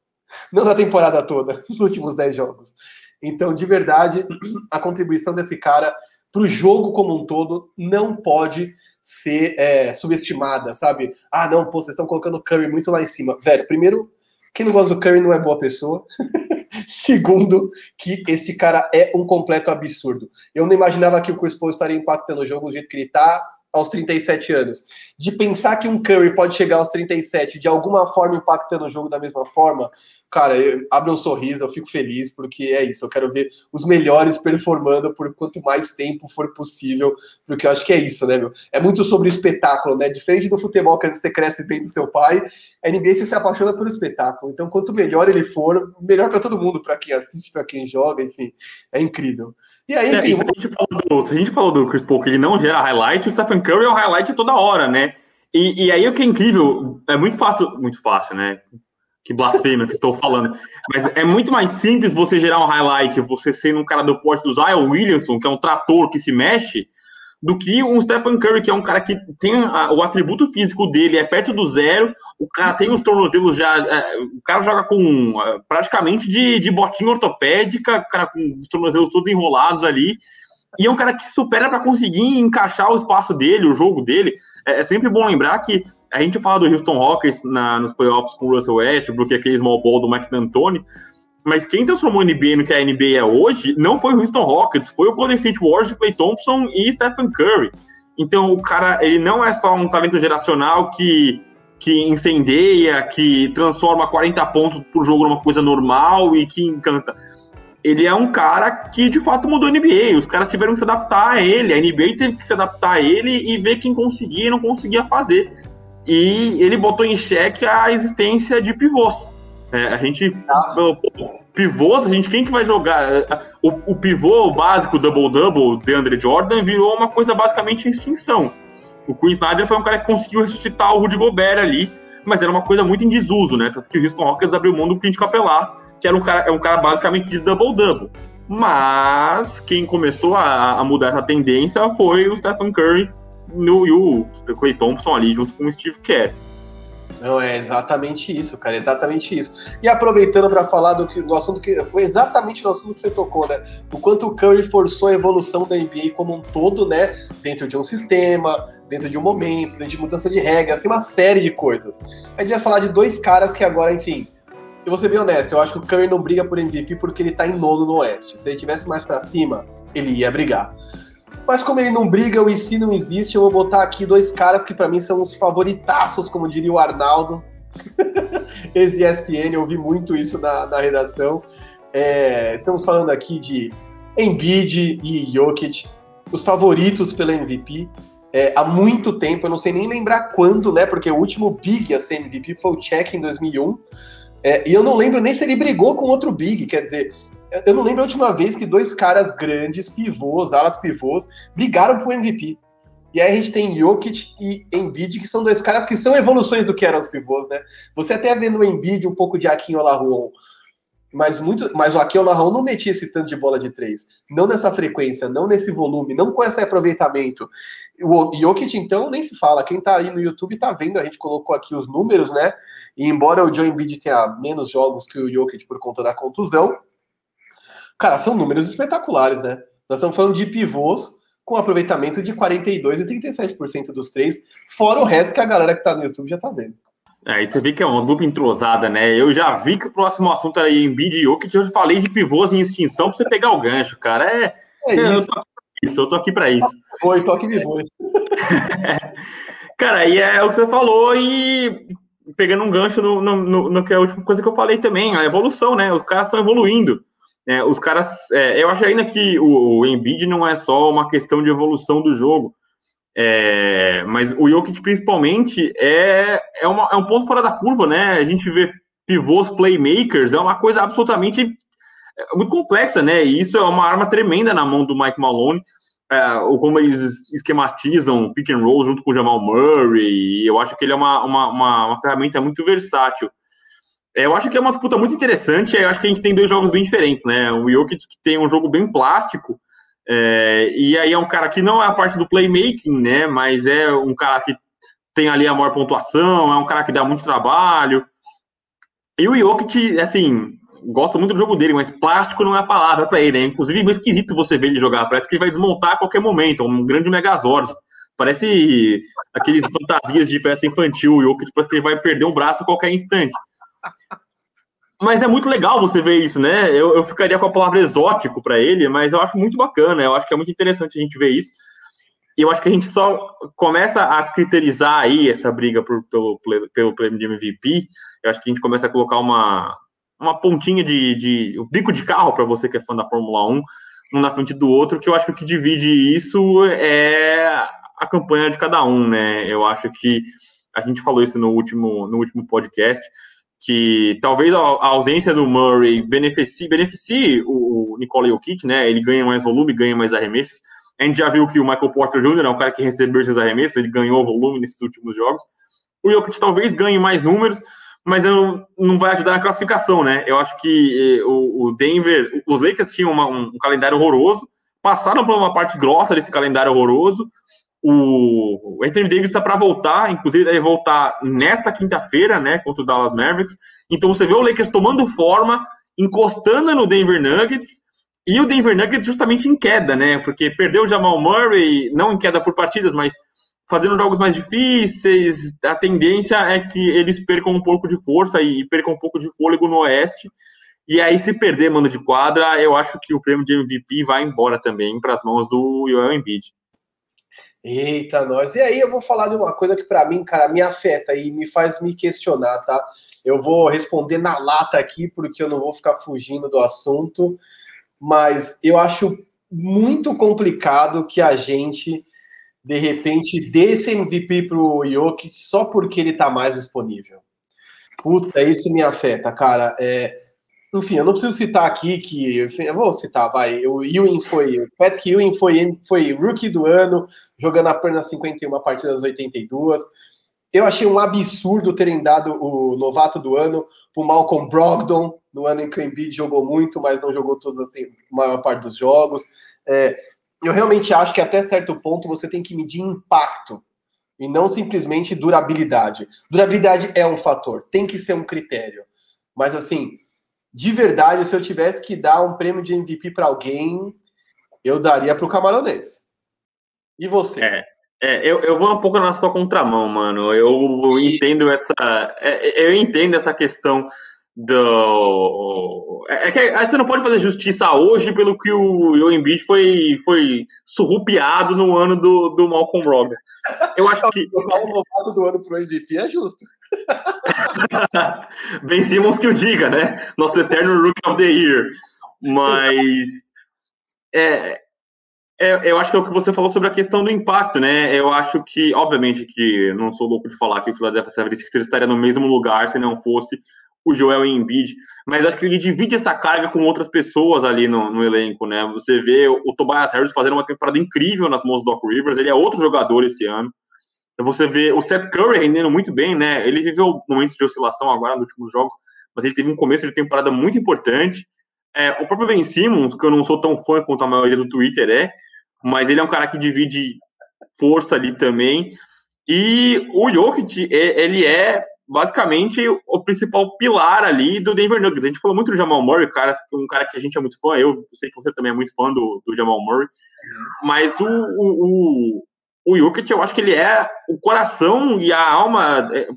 Speaker 1: Não na temporada toda, nos últimos 10 jogos. Então, de verdade, a contribuição desse cara para o jogo como um todo não pode ser é, subestimada, sabe? Ah, não, pô, vocês estão colocando o Curry muito lá em cima. Velho, primeiro, quem não gosta do Curry não é boa pessoa. Segundo, que este cara é um completo absurdo. Eu não imaginava que o Chris Paul estaria impactando o jogo do jeito que ele está aos 37 anos. De pensar que um Curry pode chegar aos 37 de alguma forma impactando o jogo da mesma forma, cara, eu, abre um sorriso, eu fico feliz, porque é isso, eu quero ver os melhores performando por quanto mais tempo for possível, porque eu acho que é isso, né, meu? É muito sobre o espetáculo, né? Diferente do futebol, que às vezes você cresce bem do seu pai, a NBA você se apaixona pelo espetáculo. Então, quanto melhor ele for, melhor para todo mundo, para quem assiste, para quem joga, enfim, é incrível.
Speaker 2: E aí, é, enfim. É, se, a gente falou do, se a gente falou do Chris Paul, que ele não gera highlight, o Stephen Curry é o highlight toda hora, né? E, e aí o que é incrível, é muito fácil, muito fácil, né? Que blasfêmia que estou falando. Mas é muito mais simples você gerar um highlight, você sendo um cara do porte do Zion Williamson, que é um trator que se mexe, do que um Stephen Curry, que é um cara que tem a, o atributo físico dele, é perto do zero, o cara tem os tornozelos já. É, o cara joga com é, praticamente de, de botinha ortopédica, o cara com os tornozelos todos enrolados ali. E é um cara que supera para conseguir encaixar o espaço dele, o jogo dele. É, é sempre bom lembrar que a gente fala do Houston Rockets na, nos playoffs com o Russell Westbrook, aquele small ball do Mike D'Antoni, mas quem transformou a NBA no que a NBA é hoje não foi o Houston Rockets, foi o Golden State Warriors, Clay Thompson e Stephen Curry. Então o cara, ele não é só um talento geracional que, que incendeia, que transforma 40 pontos por jogo numa coisa normal e que encanta. Ele é um cara que de fato mudou a NBA. Os caras tiveram que se adaptar a ele, a NBA teve que se adaptar a ele e ver quem conseguia e não conseguia fazer e ele botou em xeque a existência de pivôs. É, a gente. Ah. Pivôs, a gente, quem que vai jogar? O, o pivô básico double-double de Andre Jordan virou uma coisa basicamente em extinção. O Chris Snyder foi um cara que conseguiu ressuscitar o Rudy Gobert ali, mas era uma coisa muito em desuso, né? Tanto que o Houston Rockets abriu mão do Clint Capelar, que era um cara, é um cara basicamente de double-double. Mas quem começou a, a, mudar essa tendência foi o Stephen Curry, e o Clay Thompson ali junto com o Steve Kerr.
Speaker 1: Não, é exatamente isso, cara, exatamente isso. E aproveitando para falar do, que, do assunto que foi exatamente do assunto que você tocou, né? O quanto o Curry forçou a evolução da NBA como um todo, né? Dentro de um sistema, dentro de um momento, dentro de mudança de regras, tem uma série de coisas. A gente vai falar de dois caras que agora, enfim, eu vou ser bem honesto, eu acho que o Curry não briga por MVP porque ele tá em nono no Oeste. Se ele tivesse mais para cima, ele ia brigar. Mas como ele não briga, o IC não existe, eu vou botar aqui dois caras que para mim são os favoritaços, como diria o Arnaldo. Ex-ESPN, eu ouvi muito isso na, na redação. É, estamos falando aqui de Embiid e Jokic, os favoritos pela MVP. É, há muito tempo, eu não sei nem lembrar quando, né? Porque o último Big a ser MVP foi o Check em 2001. É, e eu não lembro nem se ele brigou com outro Big, quer dizer, eu não lembro a última vez que dois caras grandes, pivôs, alas pivôs, brigaram pro MVP. E aí a gente tem Jokic e Embiid, que são dois caras que são evoluções do que eram os pivôs, né? Você até vê no Embiid um pouco de Akin Olajuwon, mas muito, mas o Akin Olajuwon não metia esse tanto de bola de três, não nessa frequência, não nesse volume, não com esse aproveitamento. O Jokic então nem se fala, quem tá aí no YouTube tá vendo, a gente colocou aqui os números, né? E embora o Joe Embiid tenha menos jogos que o Jokic por conta da contusão, cara, são números espetaculares, né? Nós estamos falando de pivôs com aproveitamento de 42% e 37% dos três, fora o resto que a galera que tá no YouTube já tá vendo.
Speaker 2: É, você vê que é uma dupla entrosada, né? Eu já vi que o próximo assunto era Embiid e Jokic, eu falei de pivôs em extinção pra você pegar o gancho, cara. É, é isso. Eu tô, isso, eu tô aqui pra isso.
Speaker 1: Foi, toque me foi.
Speaker 2: cara, e é o que você falou, e pegando um gancho no, no, no, no, que é a última coisa que eu falei também, a evolução, né? Os caras estão evoluindo. É, os caras, é, eu acho ainda que o, o Embiid não é só uma questão de evolução do jogo, é, mas o Jokic principalmente é, é, uma, é um ponto fora da curva, né? A gente vê pivôs playmakers, é uma coisa absolutamente é, muito complexa, né? E isso é uma arma tremenda na mão do Mike Malone. É, ou como eles esquematizam pick and roll junto com o Jamal Murray, eu acho que ele é uma, uma, uma, uma ferramenta muito versátil. É, eu acho que é uma disputa muito interessante. Eu acho que a gente tem dois jogos bem diferentes, né? O Jokic que tem um jogo bem plástico, é, e aí é um cara que não é a parte do playmaking, né? Mas é um cara que tem ali a maior pontuação, é um cara que dá muito trabalho. E o Jokic, assim, gosto muito do jogo dele, mas plástico não é a palavra para ele, né? Inclusive, é esquisito você ver ele jogar. Parece que ele vai desmontar a qualquer momento, é um grande megazord. Parece aqueles fantasias de festa infantil, o Jokic parece que ele vai perder um braço a qualquer instante. Mas é muito legal você ver isso, né? Eu, eu ficaria com a palavra exótico para ele, mas eu acho muito bacana, eu acho que é muito interessante a gente ver isso. E eu acho que a gente só começa a criterizar aí essa briga por, pelo, pelo prêmio de MVP. Eu acho que a gente começa a colocar uma, uma pontinha de, de um bico de carro para você que é fã da Fórmula 1, um na frente do outro, que eu acho que o que divide isso é a campanha de cada um, né? Eu acho que a gente falou isso no último, no último podcast que talvez a, ausência do Murray beneficie, beneficie o, o Nikola Jokic, né? Ele ganha mais volume, ganha mais arremessos. A gente já viu que o Michael Porter Jr. é um cara que recebeu esses arremessos, ele ganhou volume nesses últimos jogos. O Jokic talvez ganhe mais números, mas não, não vai ajudar na classificação, né? Eu acho que eh, o, Denver, os Lakers tinham uma, um, um calendário horroroso, passaram por uma parte grossa desse calendário horroroso, o Anthony Davis está para voltar, inclusive deve voltar nesta quinta-feira, né, contra o Dallas Mavericks. Então você vê o Lakers tomando forma, encostando no Denver Nuggets, e o Denver Nuggets justamente em queda, né? Porque perdeu o Jamal Murray, não em queda por partidas, mas fazendo jogos mais difíceis. A tendência é que eles percam um pouco de força e percam um pouco de fôlego no Oeste. E aí, se perder mano de quadra, eu acho que o prêmio de MVP vai embora também para as mãos do Joel Embiid.
Speaker 1: Eita, nós. E aí eu vou falar de uma coisa que para mim, cara, me afeta e me faz me questionar, tá? Eu vou responder na lata aqui, porque eu não vou ficar fugindo do assunto, mas eu acho muito complicado que a gente, de repente, dê esse MVP pro Jokic só porque ele tá mais disponível. Puta, isso me afeta, cara. É, enfim, eu não preciso citar aqui que. Enfim, eu vou citar, vai. O Ewing foi. O Patrick Ewing foi, foi rookie do ano, jogando apenas 51 partidas 82. Eu achei um absurdo terem dado o novato do ano para o Malcolm Brogdon, no ano em que o Embiid jogou muito, mas não jogou todos assim, a maior parte dos jogos. É, eu realmente acho que até certo ponto você tem que medir impacto e não simplesmente durabilidade. Durabilidade é um fator, tem que ser um critério. Mas assim, de verdade, se eu tivesse que dar um prêmio de MVP para alguém, eu daria para o camaronês. E você?
Speaker 2: É, é, eu, eu vou um pouco na sua contramão, mano. Eu entendo essa, é, eu entendo essa questão do. É, é que você não pode fazer justiça hoje pelo que o, o Embiid foi, foi surrupiado no ano do, do Malcolm Brogdon. Eu acho que.
Speaker 1: O novato do ano pro MVP é justo.
Speaker 2: ben Simmons que o diga, né? Nosso eterno Rookie of the Year. Mas. É, é, eu acho que é o que você falou sobre a questão do impacto, né? Eu acho que, obviamente, que não sou louco de falar que o Philadelphia 76ers estaria no mesmo lugar se não fosse o Joel Embiid, mas acho que ele divide essa carga com outras pessoas ali no, no elenco, né? Você vê o, o, Tobias Harris fazendo uma temporada incrível nas mãos do Doc Rivers, ele é outro jogador esse ano. Você vê o Seth Curry rendendo muito bem, né? Ele viveu momentos de oscilação agora nos últimos jogos, mas ele teve um começo de temporada muito importante. É, o próprio Ben Simmons, que eu não sou tão fã quanto a maioria do Twitter é, mas ele é um cara que divide força ali também. E o Jokic, ele é basicamente o principal pilar ali do Denver Nuggets. A gente falou muito do Jamal Murray, cara, um cara que a gente é muito fã, eu sei que você também é muito fã do, do Jamal Murray, mas o, o, o, Jokic, eu acho que ele é o coração e a alma, é,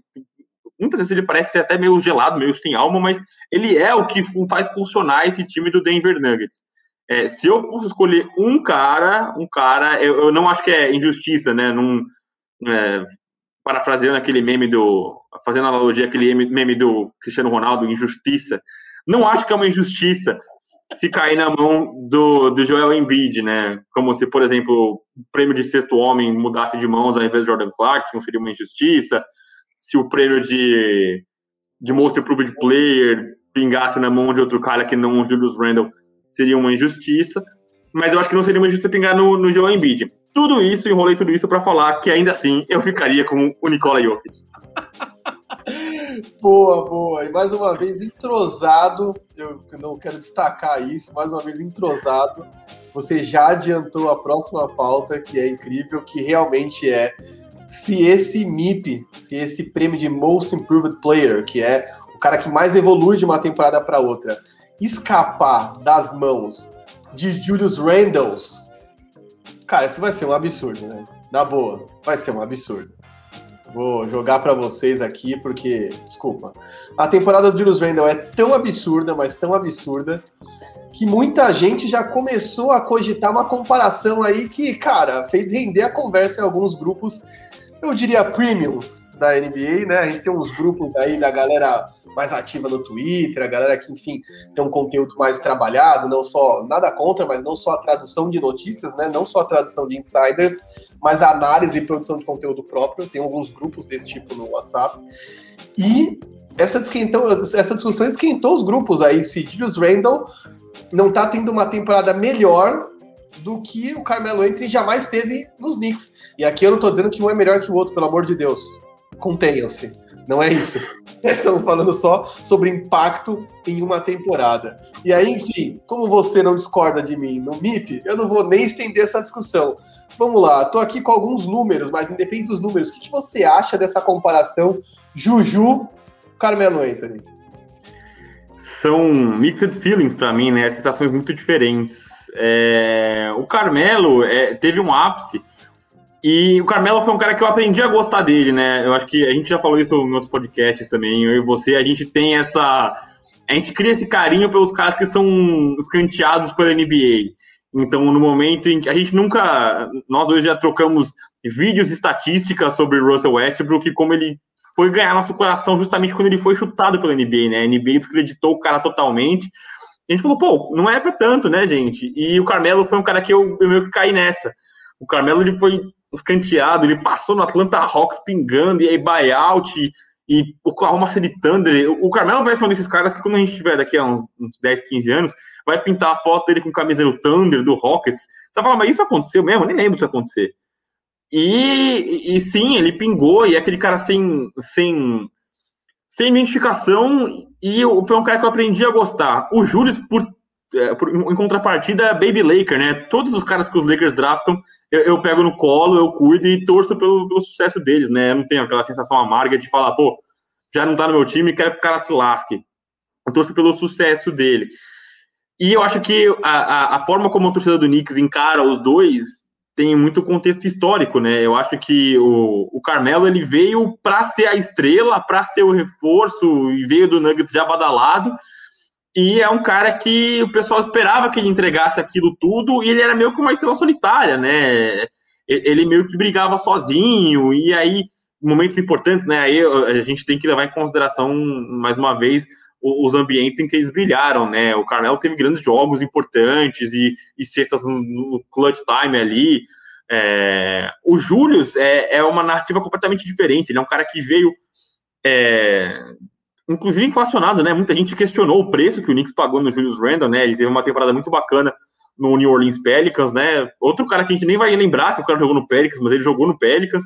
Speaker 2: muitas vezes ele parece até meio gelado, meio sem alma, mas ele é o que faz funcionar esse time do Denver Nuggets. É, se eu fosse escolher um cara, um cara, eu, eu não acho que é injustiça, né? Num, é, parafraseando aquele meme do. fazendo analogia aquele meme do Cristiano Ronaldo, injustiça. Não acho que é uma injustiça se cair na mão do, do Joel Embiid, né? Como se, por exemplo, o prêmio de sexto homem mudasse de mãos ao invés de Jordan Clarkson, seria uma injustiça. Se o prêmio de, de Most Improved Player pingasse na mão de outro cara que não o Julius Randle, seria uma injustiça. Mas eu acho que não seria uma injustiça pingar no, no Joel Embiid. Tudo isso, enrolei tudo isso para falar que ainda assim eu ficaria com o Nikola Jokic.
Speaker 1: Boa, boa. E mais uma vez entrosado, eu não quero destacar isso, mais uma vez entrosado. Você já adiantou a próxima pauta, que é incrível, que realmente é se esse MIP, se esse prêmio de Most Improved Player, que é o cara que mais evolui de uma temporada para outra, escapar das mãos de Julius Randles, Cara, isso vai ser um absurdo, né? Na boa, vai ser um absurdo. Vou jogar para vocês aqui porque, desculpa, a temporada do Julius Randle é tão absurda, mas tão absurda, que muita gente já começou a cogitar uma comparação aí que, cara, fez render a conversa em alguns grupos, eu diria premiums da NBA, né? A gente tem uns grupos aí da galera mais ativa no Twitter, a galera que, enfim, tem um conteúdo mais trabalhado, não só, nada contra, mas não só a tradução de notícias, né? Não só a tradução de insiders, mas a análise e produção de conteúdo próprio. Tem alguns grupos desse tipo no WhatsApp. E essa, essa discussão esquentou os grupos aí. Se Julius Randle não tá tendo uma temporada melhor do que o Carmelo Anthony jamais teve nos Knicks. E aqui eu não tô dizendo que um é melhor que o outro, pelo amor de Deus. Contenham-se. Não é isso. Estamos falando só sobre impacto em uma temporada. E aí, enfim, como você não discorda de mim no MIP, eu não vou nem estender essa discussão. Vamos lá, estou aqui com alguns números, mas independente dos números, o que, que você acha dessa comparação Juju Carmelo Anthony?
Speaker 2: São mixed feelings para mim, né? Sensações muito diferentes. É... O Carmelo é, teve um ápice e o Carmelo foi um cara que eu aprendi a gostar dele, né? Eu acho que a gente já falou isso em outros podcasts também, eu e você, a gente tem essa. A gente cria esse carinho pelos caras que são escanteados pela NBA. Então, no momento em que a gente nunca. Nós dois já trocamos vídeos e estatísticas sobre Russell Westbrook e como ele foi ganhar nosso coração justamente quando ele foi chutado pela NBA, né? A NBA descreditou o cara totalmente. A gente falou, pô, não é pra tanto, né, gente? E o Carmelo foi um cara que eu, eu meio que caí nessa. O Carmelo ele foi escanteado, ele passou no Atlanta Hawks pingando, e aí buyout, e, o Oklahoma City Thunder. O Carmelo vai ser um desses caras que, quando a gente tiver daqui a uns, uns 10, 15 anos, vai pintar a foto dele com camisa do Thunder, do Rockets. Você vai falar, mas isso aconteceu mesmo? Eu nem lembro disso acontecer. E, e, sim, ele pingou, e é aquele cara sem, sem, sem identificação, e foi um cara que eu aprendi a gostar. O Júlio, por em contrapartida, Baby Laker, né? Todos os caras que os Lakers draftam, eu, eu pego no colo, eu cuido e torço pelo, pelo, sucesso deles, né? Eu não tenho aquela sensação amarga de falar, pô, já não tá no meu time, quero que o cara se lasque. Eu torço pelo sucesso dele. E eu acho que a, a, a forma como a torcida do Knicks encara os dois tem muito contexto histórico, né? Eu acho que o, o Carmelo ele veio para ser a estrela, para ser o reforço e veio do Nuggets já badalado e é um cara que o pessoal esperava que ele entregasse aquilo tudo, e ele era meio que uma estrela solitária, né? Ele meio que brigava sozinho, e aí, momentos importantes, né? Aí a gente tem que levar em consideração, mais uma vez, os ambientes em que eles brilharam, né? O Carmelo teve grandes jogos importantes e, e cestas no, clutch time ali. É, o Július é, é uma narrativa completamente diferente. Ele é um cara que veio é, inclusive inflacionado, né? Muita gente questionou o preço que o Knicks pagou no Julius Randle, né? Ele teve uma temporada muito bacana no New Orleans Pelicans, né? Outro cara que a gente nem vai lembrar que o cara jogou no Pelicans, mas ele jogou no Pelicans.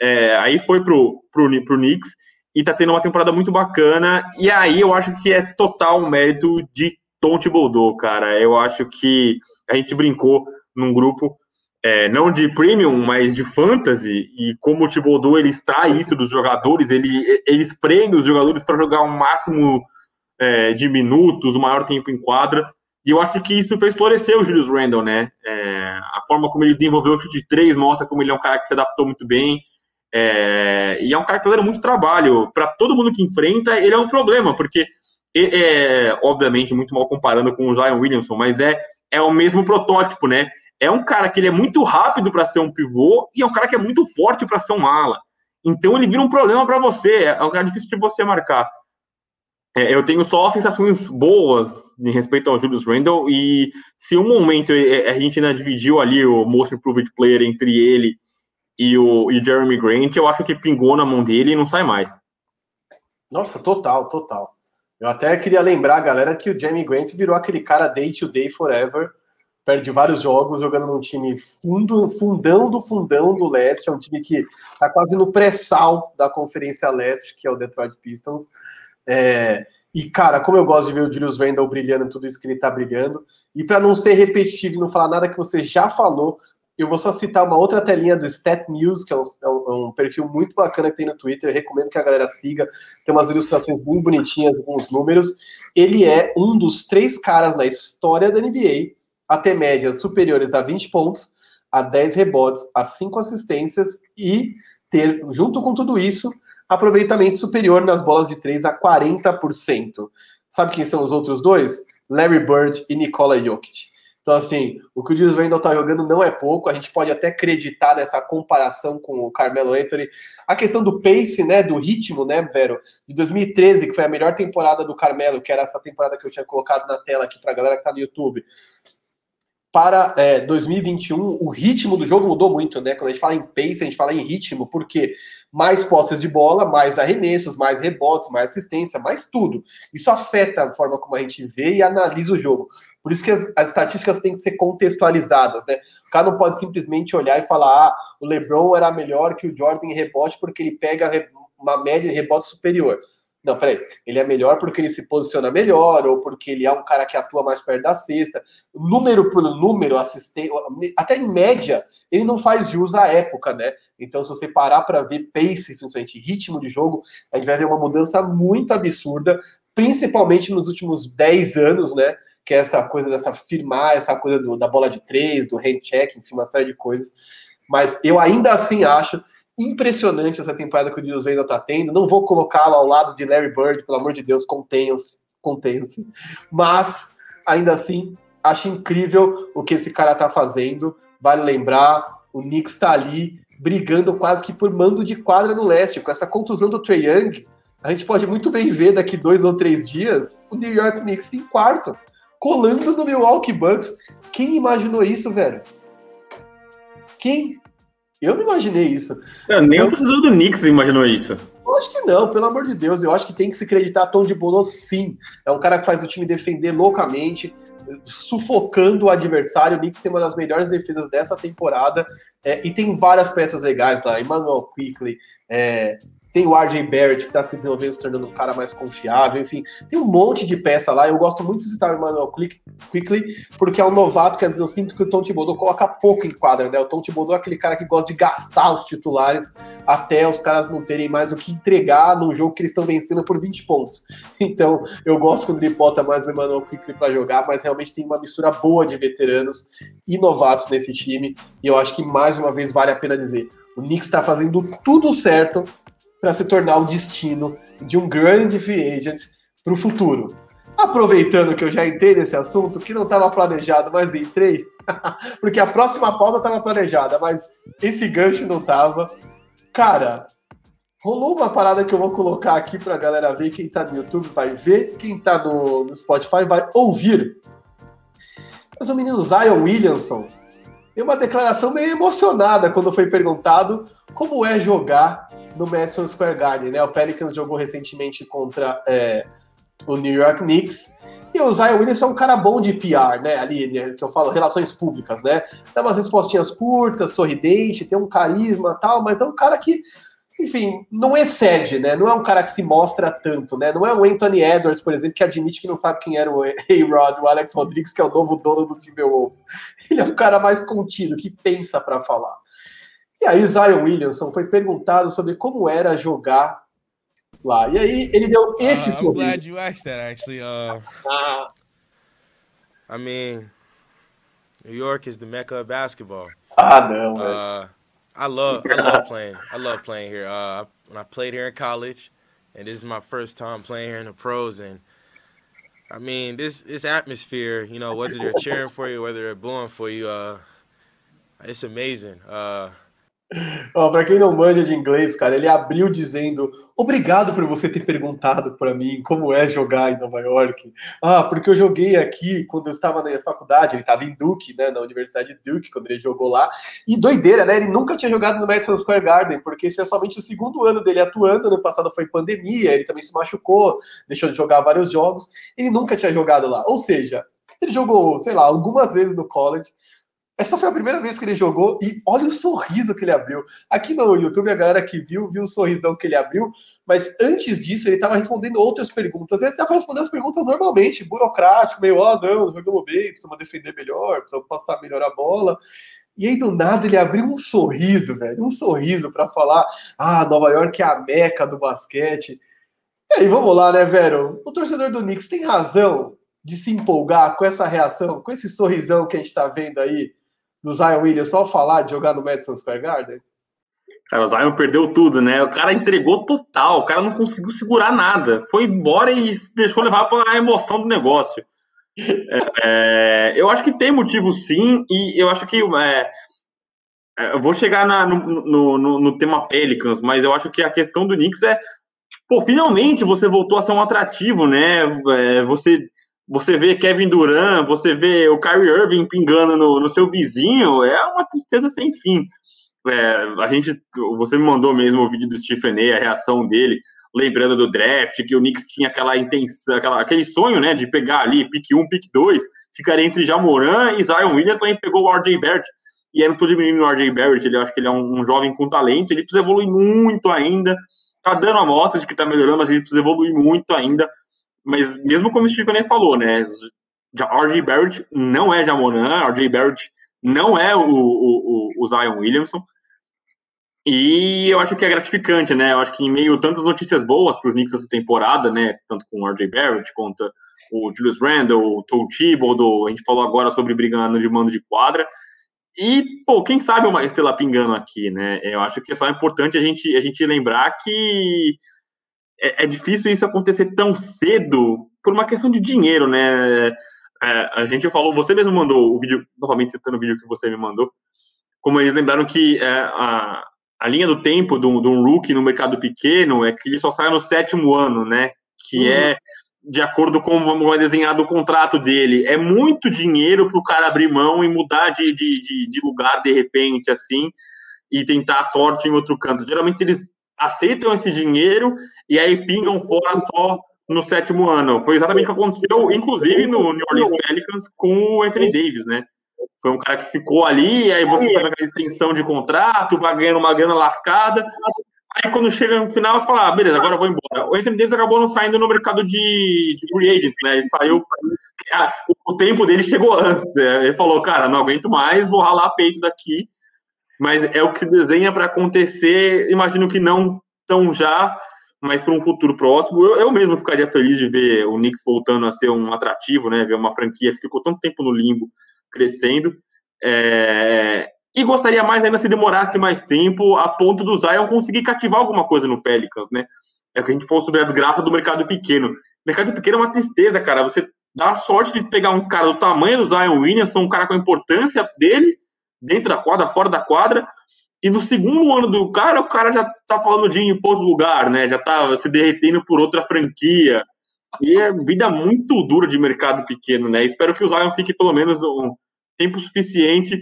Speaker 2: É, aí foi pro, pro, pro Knicks e tá tendo uma temporada muito bacana. E aí eu acho que é total mérito de Tom Thibodeau, cara. Eu acho que a gente brincou num grupo é, não de premium, mas de fantasy, e como o Thibodeau ele extrai isso dos jogadores, ele, ele espreme os jogadores para jogar o máximo é, de minutos, o maior tempo em quadra, e eu acho que isso fez florescer o Julius Randle, né? É, a forma como ele desenvolveu o chute de três mostra como ele é um cara que se adaptou muito bem, é, e é um cara que está muito trabalho. Para todo mundo que enfrenta, ele é um problema, porque é, obviamente, muito mal comparando com o Zion Williamson, mas é, é o mesmo protótipo, né? É um cara que ele é muito rápido para ser um pivô e é um cara que é muito forte para ser um ala. Então ele vira um problema para você, é um cara difícil de você marcar. É, eu tenho só sensações boas em respeito ao Julius Randle e se um momento a gente ainda dividiu ali o Most Improved Player entre ele e o e Jeremy Grant, eu acho que pingou na mão dele e não sai mais.
Speaker 1: Nossa, total, total. Eu até queria lembrar, galera, que o Jeremy Grant virou aquele cara day to day forever perde vários jogos jogando num time fundo, fundão do fundão do leste, é um time que está quase no pré-sal da Conferência Leste, que é o Detroit Pistons. É, e, cara, como eu gosto de ver o Julius Randle brilhando tudo isso que ele está brilhando, e para não ser repetitivo e não falar nada que você já falou, eu vou só citar uma outra telinha do Stat News, que é um, é um, é um perfil muito bacana que tem no Twitter, eu recomendo que a galera siga, tem umas ilustrações bem bonitinhas os números. Ele é um dos três caras na história da NBA a ter médias superiores a 20 pontos, a 10 rebotes, a 5 assistências e ter, junto com tudo isso, aproveitamento superior nas bolas de 3 a 40%. Sabe quem são os outros dois? Larry Bird e Nikola Jokic. Então, assim, o que o Julius Randle tá jogando não é pouco, a gente pode até acreditar nessa comparação com o Carmelo Anthony. A questão do pace, né, do ritmo, né, Vero, de 2013, que foi a melhor temporada do Carmelo, que era essa temporada que eu tinha colocado na tela aqui pra galera que tá no YouTube para é, 2021, o ritmo do jogo mudou muito, né? Quando a gente fala em pace, a gente fala em ritmo, porque mais posses de bola, mais arremessos, mais rebotes, mais assistência, mais tudo. Isso afeta a forma como a gente vê e analisa o jogo. Por isso que as, as estatísticas têm que ser contextualizadas, né? O cara não pode simplesmente olhar e falar, ah, o LeBron era melhor que o Jordan em rebote porque ele pega uma média de rebote superior. Não, peraí. Ele é melhor porque ele se posiciona melhor, ou porque ele é um cara que atua mais perto da cesta. Número por número, assistente, até em média, ele não faz jus à época, né? Então, se você parar para ver pace, principalmente ritmo de jogo, a gente vai ver uma mudança muito absurda, principalmente nos últimos 10 anos, né? Que é essa coisa dessa firmar, essa coisa do, da bola de três, do hand check, enfim, uma série de coisas. Mas eu ainda assim acho impressionante essa temporada que o Julius Randle está tendo. Não vou colocá-lo ao lado de Larry Bird, pelo amor de Deus, contenham-se, contenham-se. Mas, ainda assim, acho incrível o que esse cara está fazendo. Vale lembrar, o Knicks está ali brigando quase que por mando de quadra no leste. Com essa contusão do Trey Young, a gente pode muito bem ver daqui dois ou três dias o New York Knicks em quarto, colando no Milwaukee Bucks. Quem imaginou isso, velho? Quem? Eu não imaginei isso.
Speaker 2: É, nem eu... o torcedor do Knicks imaginou isso.
Speaker 1: Eu acho que não, pelo amor de Deus. Eu acho que tem que se acreditar Tom de Bolo sim. É um cara que faz o time defender loucamente, sufocando o adversário. O Knicks tem uma das melhores defesas dessa temporada. É, e tem várias peças legais lá. Emmanuel Quickly, é, tem o RJ Barrett, que está se desenvolvendo, se tornando um cara mais confiável. Enfim, tem um monte de peça lá. Eu gosto muito de citar o Emmanuel Quickly, porque é um novato que às vezes eu sinto que o Tom Thibodeau coloca pouco em quadra, né? O Tom Thibodeau é aquele cara que gosta de gastar os titulares até os caras não terem mais o que entregar num jogo que eles estão vencendo por 20 pontos. Então, eu gosto quando ele bota mais o Emmanuel Quickly para jogar, mas realmente tem uma mistura boa de veteranos e novatos nesse time. E eu acho que mais uma vez vale a pena dizer. O Knicks está fazendo tudo certo para se tornar o destino de um grande free agent para o futuro. Aproveitando que eu já entrei nesse assunto, que não estava planejado, mas entrei, porque a próxima pauta estava planejada, mas esse gancho não estava. Cara, rolou uma parada que eu vou colocar aqui para a galera ver. Quem está no YouTube vai ver, quem está no, no Spotify vai ouvir. Mas o menino Zion Williamson deu uma declaração meio emocionada quando foi perguntado como é jogar no Madison Square Garden, né? O Pelicans jogou recentemente contra é, o New York Knicks. E o Zion Williams é um cara bom de PR, né? Ali, né, que eu falo, relações públicas, né? Dá umas respostinhas curtas, sorridente, tem um carisma tal, mas é um cara que, enfim, não excede, né? Não é um cara que se mostra tanto, né? Não é o Anthony Edwards, por exemplo, que admite que não sabe quem era o A-Rod, o Alex Rodrigues, que é o novo dono do Timberwolves. Ele é um cara mais contido, que pensa para falar. E aí Zion Williamson foi perguntado sobre como era jogar lá. E aí ele deu esse uh,
Speaker 3: I'm glad you asked that actually. Uh, ah. I mean, New York is the mecca of basketball.
Speaker 1: Ah, não.
Speaker 3: Uh, I love I love playing. I love playing here. Uh, when I played here in college, and this is my first time playing here in the pros, and I mean this this atmosphere. You know, whether they're cheering for you, whether they're booing for you, uh, it's amazing. Uh,
Speaker 1: Ó, pra quem não manja de inglês, cara, ele abriu dizendo: Obrigado por você ter perguntado para mim como é jogar em Nova York. Ah, porque eu joguei aqui quando eu estava na faculdade, ele estava em Duke, né, na Universidade de Duke, quando ele jogou lá. E doideira, né? Ele nunca tinha jogado no Madison Square Garden, porque esse é somente o segundo ano dele atuando. Ano passado foi pandemia, ele também se machucou, deixou de jogar vários jogos. Ele nunca tinha jogado lá. Ou seja, ele jogou, sei lá, algumas vezes no college essa foi a primeira vez que ele jogou e olha o sorriso que ele abriu. Aqui no YouTube, a galera que viu, viu o sorrisão que ele abriu, mas antes disso ele estava respondendo outras perguntas. Ele estava respondendo as perguntas normalmente, burocrático, meio, ó, oh, não, jogamos bem, precisamos defender melhor, precisamos passar melhor a bola. E aí, do nada, ele abriu um sorriso, velho, um sorriso para falar: ah, Nova York é a meca do basquete. E aí, vamos lá, né, velho? O torcedor do Knicks tem razão de se empolgar com essa reação, com esse sorrisão que a gente está vendo aí do Zion Williams só falar de jogar no Madison Square Garden?
Speaker 2: Cara, o Zion perdeu tudo, né? O cara entregou total, o cara não conseguiu segurar nada. Foi embora e deixou levar para a emoção do negócio. É, é, eu acho que tem motivo sim, e eu acho que. É, é, eu vou chegar na, no, no, no, no, tema Pelicans, mas eu acho que a questão do Knicks é. Pô, finalmente você voltou a ser um atrativo, né? É, você você vê Kevin Durant, você vê o Kyrie Irving pingando no, no seu vizinho, é uma tristeza sem fim. É, a gente, você me mandou mesmo o vídeo do Stephen A, a reação dele, lembrando do draft, que o Knicks tinha aquela intenção, aquela, aquele sonho, né, de pegar ali pick 1, pick 2, ficaria entre Jamoran e Zion Williamson e pegou o RJ Barrett. E aí não tô diminuindo o RJ Barrett, ele acho que ele é um, um, jovem com talento, ele precisa evoluir muito ainda, tá dando amostra de que tá melhorando, mas ele precisa evoluir muito ainda mas mesmo como o Stephen falou, né? R.J. Barrett não é Jamoran, R.J. Barrett não é o, o, o, Zion Williamson. E eu acho que é gratificante, né? Eu acho que em meio a tantas notícias boas para os Knicks essa temporada, né? Tanto com o R.J. Barrett quanto o Julius Randle, o Tom Thibodeau, a gente falou agora sobre brigando de mando de quadra. E, pô, quem sabe uma estrela pingando aqui, né? Eu acho que é só importante a gente, a gente lembrar que é, é, difícil isso acontecer tão cedo por uma questão de dinheiro, né? É, a gente falou, você mesmo mandou o vídeo, novamente citando o vídeo que você me mandou, como eles lembraram que é, a, a linha do tempo de um, de um rookie no mercado pequeno é que ele só sai no sétimo ano, né? Que uhum. é de acordo com como é desenhado o contrato dele. É muito dinheiro para o cara abrir mão e mudar de, de, de, de lugar de repente, assim, e tentar a sorte em outro canto. Geralmente eles aceitam esse dinheiro e aí pingam fora só no sétimo ano. Foi exatamente o que aconteceu, inclusive, no New Orleans Pelicans com o Anthony Davis, né? Foi um cara que ficou ali, aí você faz aquela extensão de contrato, vai ganhando uma grana lascada. Aí quando chega no final, você fala, ah, beleza, agora eu vou embora. O Anthony Davis acabou não saindo no mercado de, de free agent, né? Ele saiu. Ah, o tempo dele chegou antes. É, ele falou, cara, não aguento mais, vou ralar peito daqui mas é o que se desenha para acontecer. Imagino que não tão já, mas para um futuro próximo. Eu, eu, mesmo ficaria feliz de ver o Knicks voltando a ser um atrativo, né? Ver uma franquia que ficou tanto tempo no limbo crescendo. É... E gostaria mais ainda se demorasse mais tempo a ponto do Zion conseguir cativar alguma coisa no Pelicans, né? É o que a gente falou sobre a desgraça do mercado pequeno. O mercado pequeno é uma tristeza, cara. Você dá a sorte de pegar um cara do tamanho do Zion Williamson, um cara com a importância dele, dentro da quadra, fora da quadra. E no segundo ano do cara, o cara já tá falando de outro lugar, né? Já tá se derretendo por outra franquia. E é vida muito dura de mercado pequeno, né? Espero que o Zion fique pelo menos um tempo suficiente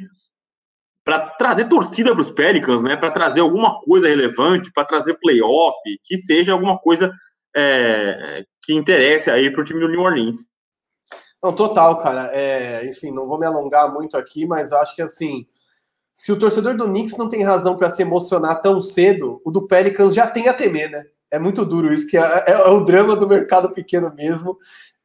Speaker 2: para trazer torcida para os Pelicans, né? Para trazer alguma coisa relevante, para trazer playoff, que seja alguma coisa é, que interesse aí para o time do New Orleans.
Speaker 1: Não, total, cara. É, enfim, não vou me alongar muito aqui, mas acho que assim, se o torcedor do Knicks não tem razão para se emocionar tão cedo, o do Pelicans já tem a temer, né? É muito duro isso, que é, é, é o drama do mercado pequeno mesmo.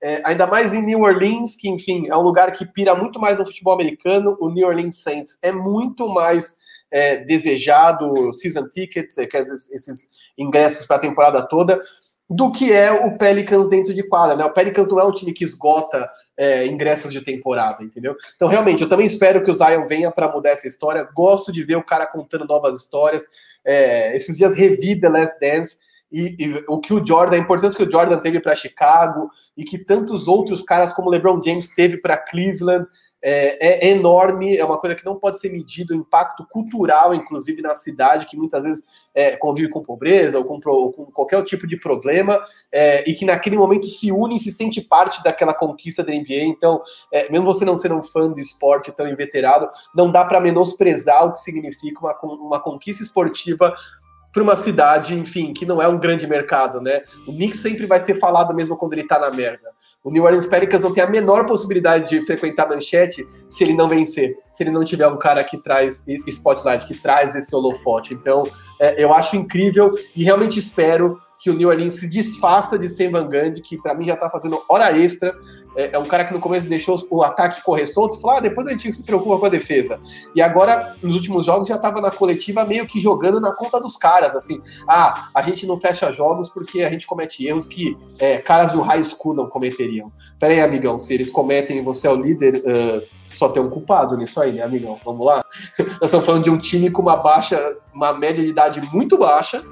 Speaker 1: É, ainda mais em New Orleans, que, enfim, é um lugar que pira muito mais no futebol americano. O New Orleans Saints é muito mais é, desejado, season tickets, é, esses, esses ingressos para a temporada toda, do que é o Pelicans dentro de quadra. Né? O Pelicans não é um time que esgota é, ingressos de temporada, entendeu? Então, realmente, eu também espero que o Zion venha para mudar essa história. Gosto de ver o cara contando novas histórias. É, esses dias revi The Last Dance e, e, o que o Jordan, a importância que o Jordan teve para Chicago e que tantos outros caras como LeBron James teve para Cleveland é, é, enorme, é uma coisa que não pode ser medido, o impacto cultural, inclusive na cidade, que muitas vezes é, convive com pobreza ou com, com, qualquer tipo de problema, é, e que naquele momento se une e se sente parte daquela conquista da NBA. Então, é, mesmo você não ser um fã de esporte tão inveterado, não dá para menosprezar o que significa uma, uma conquista esportiva para uma cidade, enfim, que não é um grande mercado, né? O Knicks sempre vai ser falado mesmo quando ele tá na merda. O New Orleans Pelicans não tem a menor possibilidade de frequentar manchete se ele não vencer, se ele não tiver um cara que traz spotlight, que traz esse holofote. Então, é, eu acho incrível e realmente espero que o New Orleans se desfaça de Stan Van que para mim já tá fazendo hora extra é, é, um cara que no começo deixou o ataque correr solto falou: ah, depois a gente se preocupa com a defesa. E agora, nos últimos jogos, já estava na coletiva meio que jogando na conta dos caras, assim. Ah, a gente não fecha jogos porque a gente comete erros que é, caras do high school não cometeriam. Pera aí, amigão, se eles cometem e você é o líder. Uh, só tem um culpado nisso aí, né, amigão? Vamos lá? Nós estamos falando de um time com uma baixa, uma média de idade muito baixa,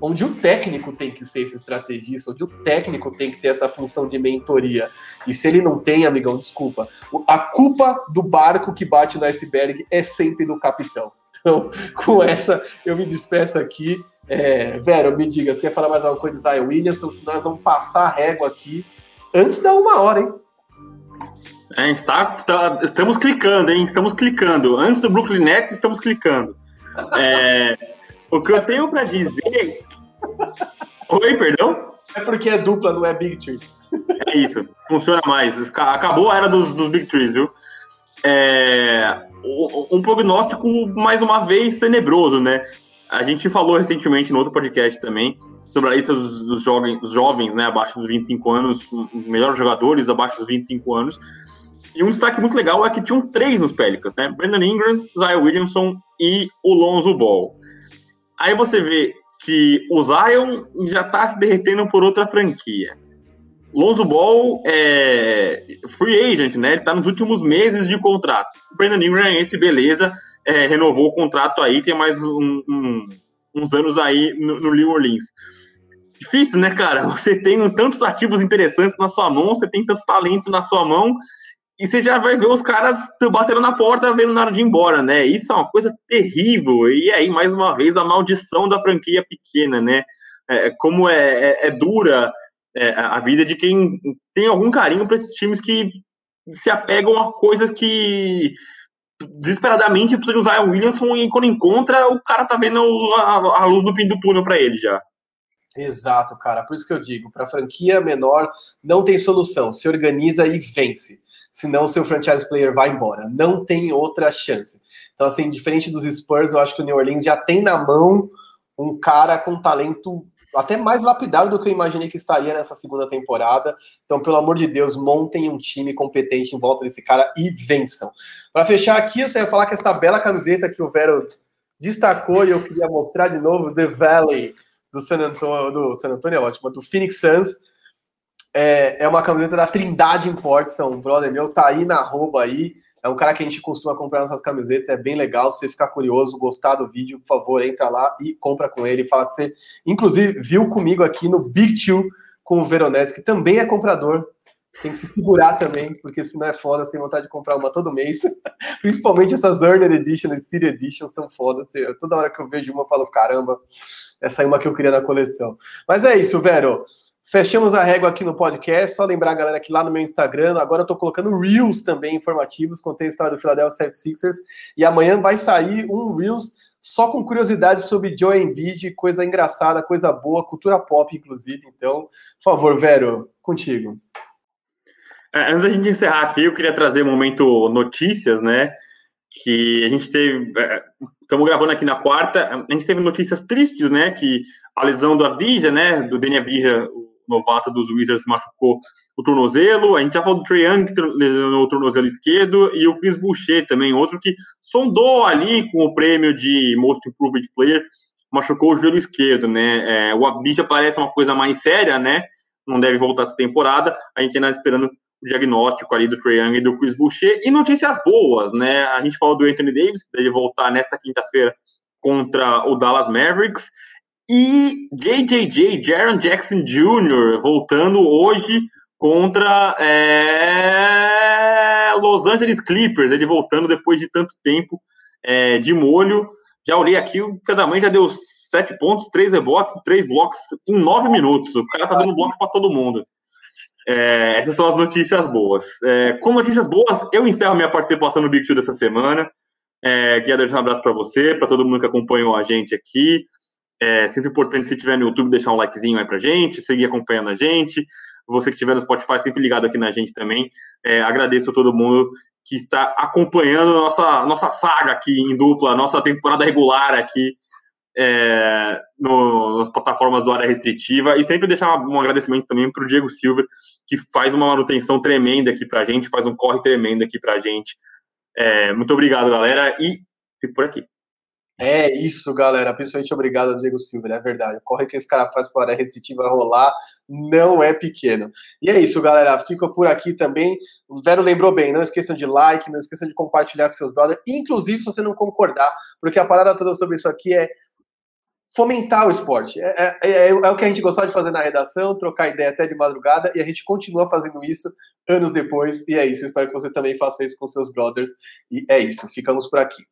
Speaker 1: onde o técnico tem que ser esse estrategista, onde o técnico tem que ter essa função de mentoria. E se ele não tem, amigão, desculpa. A culpa do barco que bate no iceberg é sempre do capitão. Então, com essa, eu me despeço aqui. É, Vero, me diga, você quer falar mais alguma coisa de Zion Williamson? Senão nós vamos passar a régua aqui antes da uma hora, hein?
Speaker 2: É, a gente tá, tá, estamos clicando, hein? Estamos clicando. Antes do Brooklyn Nets, estamos clicando. É, o que eu tenho para dizer Oi, perdão?
Speaker 1: É porque é dupla, não é Big Tree.
Speaker 2: É isso, funciona mais. Acabou a era dos, dos Big Trees, viu? É, um prognóstico, mais uma vez, tenebroso, né? A gente falou recentemente no outro podcast também sobre a lista dos, dos jovens, dos jovens, né, abaixo dos 25 anos, os melhores jogadores abaixo dos 25 anos. E um destaque muito legal é que tinham três nos Pelicans, né? Brandon Ingram, Zion Williamson e o Lonzo Ball. Aí você vê que o Zion já está se derretendo por outra franquia. Lonzo Ball é free agent, né? Ele tá nos últimos meses de contrato. O Brandon Ingram, esse beleza, é, renovou o contrato aí, tem mais um, um, uns anos aí no, no New Orleans. Difícil, né, cara? Você tem tantos ativos interessantes na sua mão, você tem tanto talento na sua mão, e você já vai ver os caras batendo na porta, vendo na hora de ir embora, né? Isso é uma coisa terrível. E aí, mais uma vez, a maldição da franquia pequena, né? É, como é, é, é dura é, a vida de quem tem algum carinho para esses times que se apegam a coisas que desesperadamente precisa usar o Williamson e quando encontra, o cara tá vendo a, a luz no fim do túnel para ele já.
Speaker 1: Exato, cara. Por isso que eu digo, para franquia menor não tem solução. Se organiza e vence senão o seu franchise player vai embora. Não tem outra chance. Então, assim, diferente dos Spurs, eu acho que o New Orleans já tem na mão um cara com talento até mais lapidário do que eu imaginei que estaria nessa segunda temporada. Então, pelo amor de Deus, montem um time competente em volta desse cara e vençam. Para fechar aqui, eu ia falar que essa bela camiseta que o Vero destacou e eu queria mostrar de novo, The Valley do San Antonio, do San Antonio é ótimo, do Phoenix Suns é, é uma camiseta da Trindade Imports, é um brother meu, tá aí na arroba aí. É um cara que a gente costuma comprar nossas camisetas, é bem legal. Se você ficar curioso, gostar do vídeo, por favor, entra lá e compra com ele. Fala que você, inclusive, viu comigo aqui no Big Two com o Veronese, que também é comprador. Tem que se segurar também, porque senão é foda, sem vontade de comprar uma todo mês. Principalmente essas Earner Edition City Edition são foda. Toda hora que eu vejo uma, eu falo, caramba, essa é uma que eu queria na coleção. Mas é isso, Vero. Fechamos a régua aqui no podcast. Só lembrar, galera, que lá no meu Instagram, agora eu tô colocando Reels também informativos. Contei a história do Philadelphia 76ers. E amanhã vai sair um Reels só com curiosidades sobre Joe Embiid, coisa engraçada, coisa boa, cultura pop, inclusive. Então, por favor, Vero, contigo.
Speaker 2: É, antes da gente encerrar aqui, eu queria trazer um momento notícias, né? Que a gente teve. Estamos é, gravando aqui na quarta. A gente teve notícias tristes, né? Que a lesão do Avdija, né? Do Danny Avdija, novato dos Wizards, machucou o tornozelo. A gente já falou do Trey Young, que lesionou o tornozelo esquerdo. E o Chris Boucher também, outro que sondou ali com o prêmio de Most Improved Player, machucou o joelho esquerdo, né? É, o Avdija parece uma coisa mais séria, né? Não deve voltar essa temporada. A gente ainda está esperando o diagnóstico ali do Trae Young e do Chris Boucher. E notícias boas, né? A gente falou do Anthony Davis, que deve voltar nesta quinta-feira contra o Dallas Mavericks. E JJJ, Jaron Jackson Jr., voltando hoje contra é, Los Angeles Clippers. Ele voltando depois de tanto tempo é, de molho. Já olhei aqui, o Fedaman já deu sete pontos, três rebotes, três blocos em nove minutos. O cara tá dando bloco para todo mundo. É, essas são as notícias boas. É, com notícias boas, eu encerro minha participação no Big Two dessa semana. É, queria deixar um abraço para você, para todo mundo que acompanhou a gente aqui. É sempre importante, se tiver no YouTube, deixar um likezinho aí pra gente, seguir acompanhando a gente. Você que estiver no Spotify, sempre ligado aqui na gente também. É, agradeço a todo mundo que está acompanhando nossa, nossa saga aqui em dupla, nossa temporada regular aqui é, no, nas plataformas do área restritiva e sempre deixar um agradecimento também para o Diego Silva, que faz uma manutenção tremenda aqui para a gente, faz um corre tremendo aqui para a gente. É, muito obrigado, galera, e fico por aqui.
Speaker 1: É isso, galera. Principalmente obrigado Diego Silva, é verdade. Corre que esse cara faz para a área restritiva rolar não é pequeno. E é isso, galera. Fica por aqui também. O Vero lembrou bem, não esqueçam de like, não esqueçam de compartilhar com seus brothers, inclusive se você não concordar, porque a parada toda sobre isso aqui é fomentar o esporte. É, é, é, é, o que a gente gostava de fazer na redação, trocar ideia até de madrugada, e a gente continua fazendo isso anos depois, e é isso. Espero que você também faça isso com seus brothers. E é isso, ficamos por aqui.